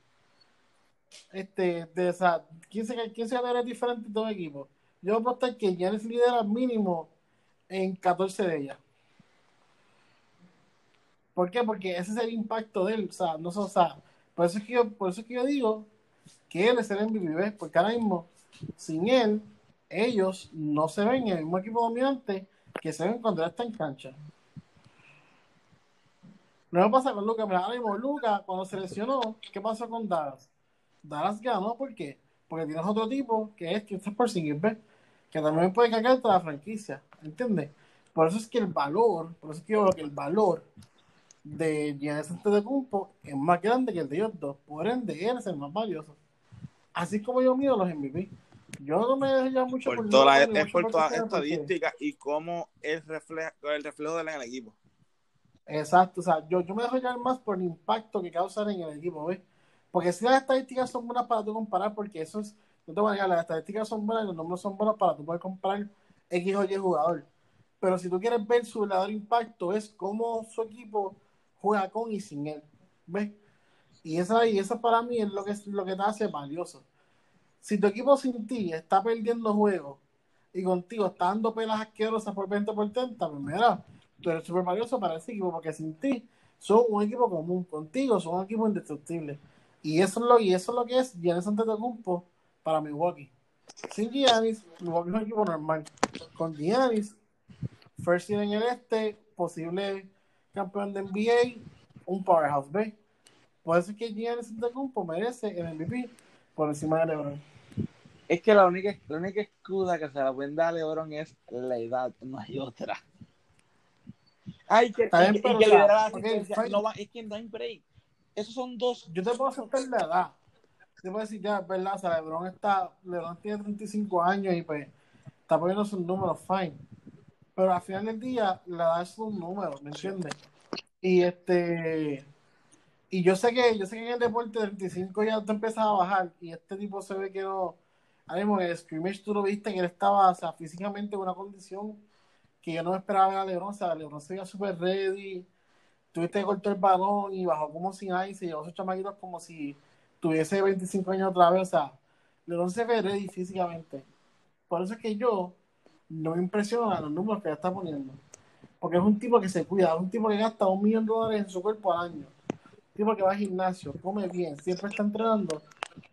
este, de sea, 15, ca- 15 categorías diferentes de un equipo, yo puedo apostar que Giannis lidera mínimo en 14 de ellas. ¿Por qué? Porque ese es el impacto de él. O sea, no, o sea, por eso es que yo, por eso es que yo digo que él es el MVP. Porque ahora mismo, sin él, ellos no se ven en el mismo equipo dominante que se ven cuando él está en cancha. Que pasa con Lucas, mira, ahora mismo Lucas, cuando se lesionó, ¿qué pasó con Dallas? Dallas ganó, ¿por qué? Porque tienes otro tipo que es que está por ¿ves? Que también puede cargarte la franquicia, ¿entiendes? Por eso es que el valor, por eso es que yo creo que el valor de Giannis Antetokounmpo es más grande que el de ellos dos. Por ende, él es el más valioso. Así como yo mido los MVP. Yo no me dejo ya mucho Por toda la, Lucas, ni es por todas las estadísticas y cómo el, refleja, el reflejo de él en el equipo. Exacto, o sea, yo, yo me dejo llevar más por el impacto que causan en el equipo, ¿ves? Porque si las estadísticas son buenas para tú comparar, porque eso es, no te voy a negar, las estadísticas son buenas y los números son buenos para tú poder comparar X o Y jugador. Pero si tú quieres ver su verdadero impacto, es cómo su equipo juega con y sin él, ¿ves? Y esa, y eso para mí es lo que, es lo que te hace valioso. Si tu equipo sin ti está perdiendo juegos y contigo está dando pelas asquerosas por 20 por 30, pues mira, tú eres súper valioso para ese equipo, porque sin ti son un equipo común, contigo son un equipo indestructible. Y eso es lo, y eso es lo que es Giannis Antetokounmpo para Milwaukee. Sin Giannis, Milwaukee es un equipo normal. Con Giannis, first year en el este, posible campeón de NBA, un powerhouse, ¿ves? Por eso es que Giannis Antetokounmpo merece el MVP por encima de LeBron. Es que la única, la única excusa que se la pueden dar a LeBron es la edad, no hay otra. Ay, que, Está bien, y- y pero, que o sea, lidera la ok, asistencia. fine. no va, es que no hay break. Esos son dos. yo te puedo aceptar la edad. Te puedo decir, ya, verdad, o sea, LeBron, está, LeBron tiene 35 años y pues está poniendo sus números, fine. Pero al final del día, la edad es un número, ¿me entiendes? Y este. Y yo sé que, yo sé que en el deporte de 35 ya te empiezas a bajar y este tipo se ve que no. Ahora mismo en el scrimmage tú lo viste que él estaba, o sea, físicamente en una condición que yo no esperaba ver a LeBron, o sea, LeBron se veía súper ready, tuviste que cortar el balón y bajó como sin aire, se llevó a sus chamaquitos como si tuviese 25 años otra vez, o sea, LeBron se ve ready físicamente. Por eso es que yo no me impresiona los números que él está poniendo. Porque es un tipo que se cuida, es un tipo que gasta un millón de dólares en su cuerpo al año. Un tipo que va al gimnasio, come bien, siempre está entrenando.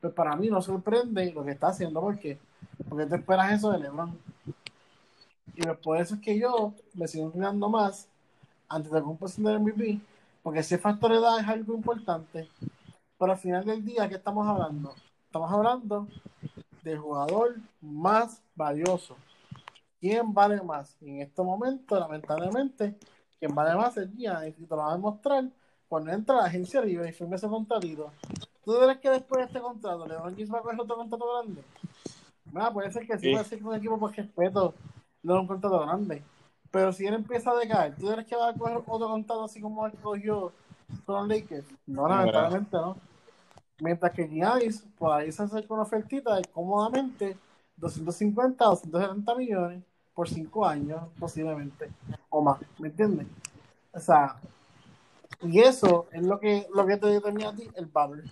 Pues para mí no sorprende lo que está haciendo. ¿Por qué? Porque te esperas eso de LeBron. Y pues por eso es que yo me sigo inclinando más antes de composición del MVP. Porque ese factor de edad es algo importante. Pero al final del día, ¿qué estamos hablando? Estamos hablando del jugador más valioso. ¿Quién vale más? Y en este momento, lamentablemente, quien vale más es Giannis. Y te lo va a demostrar cuando entra a la agencia libre y firme ese contratito. ¿Tú crees que después de este contrato LeBron James va a coger otro contrato grande? Nada, puede ser que sí, puede ser que un equipo por respeto le dé un contrato grande. Pero si él empieza a decaer, ¿tú crees que va a coger otro contrato así como él cogió con los Lakers? No, lamentablemente no. Mientras que Giannis, por ahí se acerca una ofertita de cómodamente 250 o 270 millones por 5 años, posiblemente, o más, ¿me entiendes? O sea, y eso es lo que, lo que te determina a ti el valor.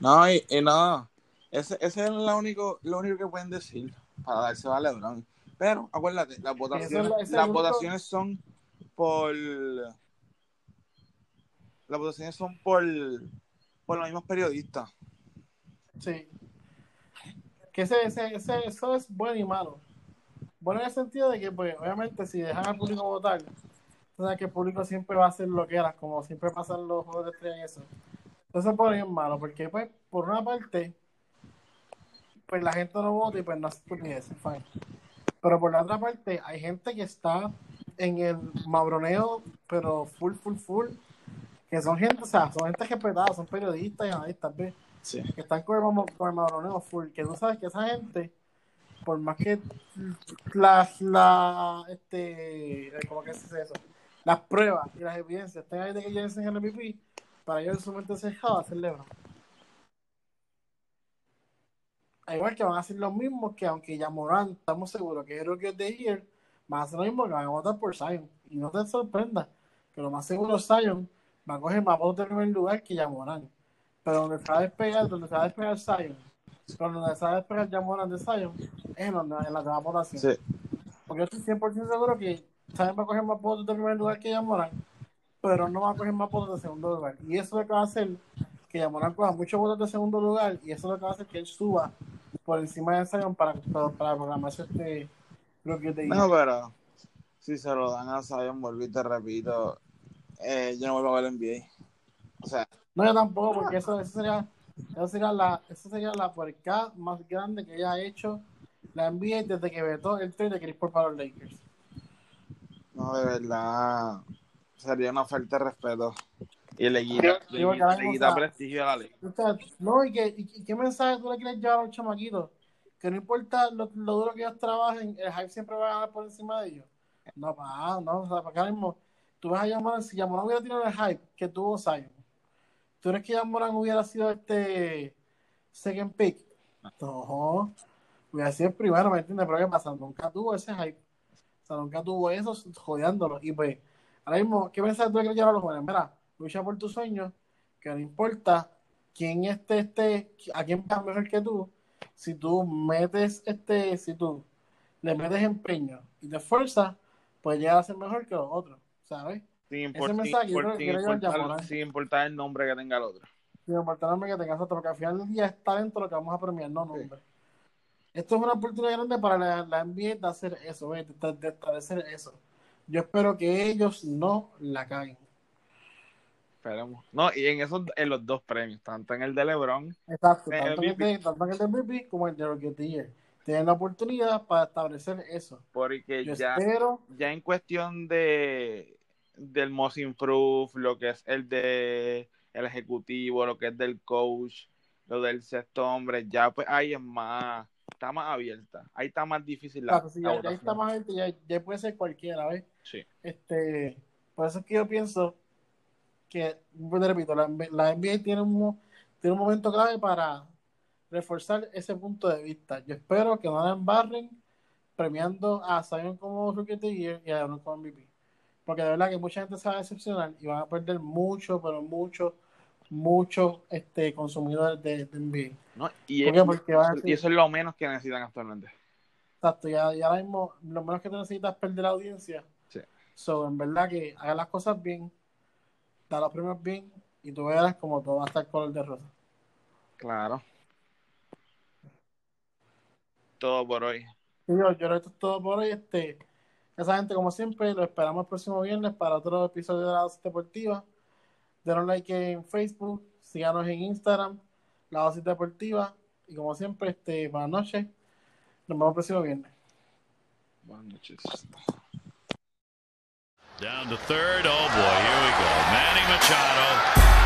No, y, y no. Ese, ese es lo único, lo único que pueden decir para darse a LeBron. Pero acuérdate, las votaciones, es- las único- votaciones son por. Las votaciones son por, por los mismos periodistas. Sí. Que ese, ese, ese- eso es bueno y malo. Bueno en el sentido de que, pues, obviamente, si dejan al público votar, que el público siempre va a hacer lo que era, como siempre pasan los juegos de estrella y eso. Entonces, por ahí es malo, porque, pues, por una parte, pues la gente no vota y pues no hace estupideces, fine. Pero por la otra parte, hay gente que está en el mabroneo, pero full, full, full, que son gente, o sea, son gente respetada, son periodistas y analistas, ¿ves? Que están con el, con el madroneo full, que tú sabes que esa gente, por más que las, la, este, ¿cómo que se dice eso? Las pruebas y las evidencias estén ahí de que ellos en el MVP, para ellos en su mente LeBron. Al igual que van a hacer lo mismo que aunque ya Morán, estamos seguros que es Rookie the Year, van a hacer lo mismo que van a votar por Zion. Y no te sorprenda que lo más seguro Zion va a coger más votos de primer lugar que Yamorán. Pero donde se va a despegar, donde se va a despegar Zion, pero donde se va a despegar Yamorán de Zion, es en, donde, en la nueva votación. Sí. Porque yo estoy 100% seguro que Zion va a coger más votos de primer lugar que Yamorán, pero no va a coger más votos de segundo lugar. Y eso es lo que va a hacer que Yamorán coja muchos votos de segundo lugar, y eso es lo que va a hacer que él suba por encima de Zion para, para, para programarse este the Year. No, pero si se lo dan a Zion, volví te repito, eh, yo no vuelvo a ver el NBA. No, yo tampoco, porque eso, eso sería, eso sería la, eso sería la puerca más grande que haya hecho la NBA desde que vetó el trade de Chris Paul para los Lakers. no, de verdad, sería una falta de respeto. Y le quita, Sí, le quita- quita prestigio a la sea, no, y, que, y, qué mensaje tú le quieres llevar a los chamaquitos? Que no importa lo, lo duro que ellos trabajen, el hype siempre va a ganar por encima de ellos. No, pa, no, o sea, para acá mismo, tú vas a llamar, si Yamoran hubiera tenido el hype que tuvo Zion, ¿tú crees que Yamoran hubiera sido este second pick? No, hubiera sido el primero, ¿me entiendes? Pero ¿qué pasa? Nunca tuvo ese hype. O sea, nunca tuvo eso jodiándolo. Y pues, ahora mismo, ¿qué mensaje tú le quieres llevar a los jóvenes? Mira, lucha por tus sueños, que no importa quién esté, este, a quién va mejor que tú, si tú metes este, si tú le metes empeño y te esfuerzas, pues llegar a ser mejor que los otros, ¿sabes? Sin, import- sin mensaje yo import- creo que llevar importar, Yamoran. sin importar el nombre que tenga el otro. Sin que otro, porque al final del día es talento lo que vamos a premiar, no nombre. Esto es una oportunidad grande para la, la NBA de hacer eso, ¿ves? de, de establecer eso. Yo espero que ellos no la caguen. Esperemos. No, y en esos, en los dos premios, tanto en el de LeBron, Exacto, Eh, tanto en el tanto en el de MVP como el de Rookie of the Year. Tienen la oportunidad para establecer eso. porque Yo ya, espero, ya en cuestión de del most improved, lo que es el de el ejecutivo, lo que es del coach, lo del sexto hombre, ya pues ahí es más, está más abierta, ahí está más difícil la, claro, si la ya, ya está más gente, ya, ya puede ser cualquiera, ¿ves? Sí. Este, por eso es que yo pienso que, pues, te repito, la, la NBA tiene un, tiene un momento clave para reforzar ese punto de vista. Yo espero que no la embarren premiando a Zion como Rookie of the Year y a LeBron como MVP. Porque de verdad que mucha gente se va a decepcionar y van a perder mucho, pero mucho, muchos este, consumidores de, de NBA. ¿no? Y, eso es lo menos que necesitan actualmente. Exacto, ya, ya ahora mismo lo menos que tú necesitas es perder la audiencia. Sí. So, en verdad que haga las cosas bien, da los premios bien y tú verás como todo va a estar color de rosa. Claro. Todo por hoy. Yo, yo creo que esto es todo por hoy. Este, esa gente, como siempre, lo esperamos el próximo viernes para otro episodio de la dosis deportiva. Denos like en Facebook, síganos en Instagram, la dosis deportiva. Y como siempre, este, buenas noches. Nos vemos el próximo viernes. Buenas noches. Down to third. Oh boy, here we go. Manny Machado.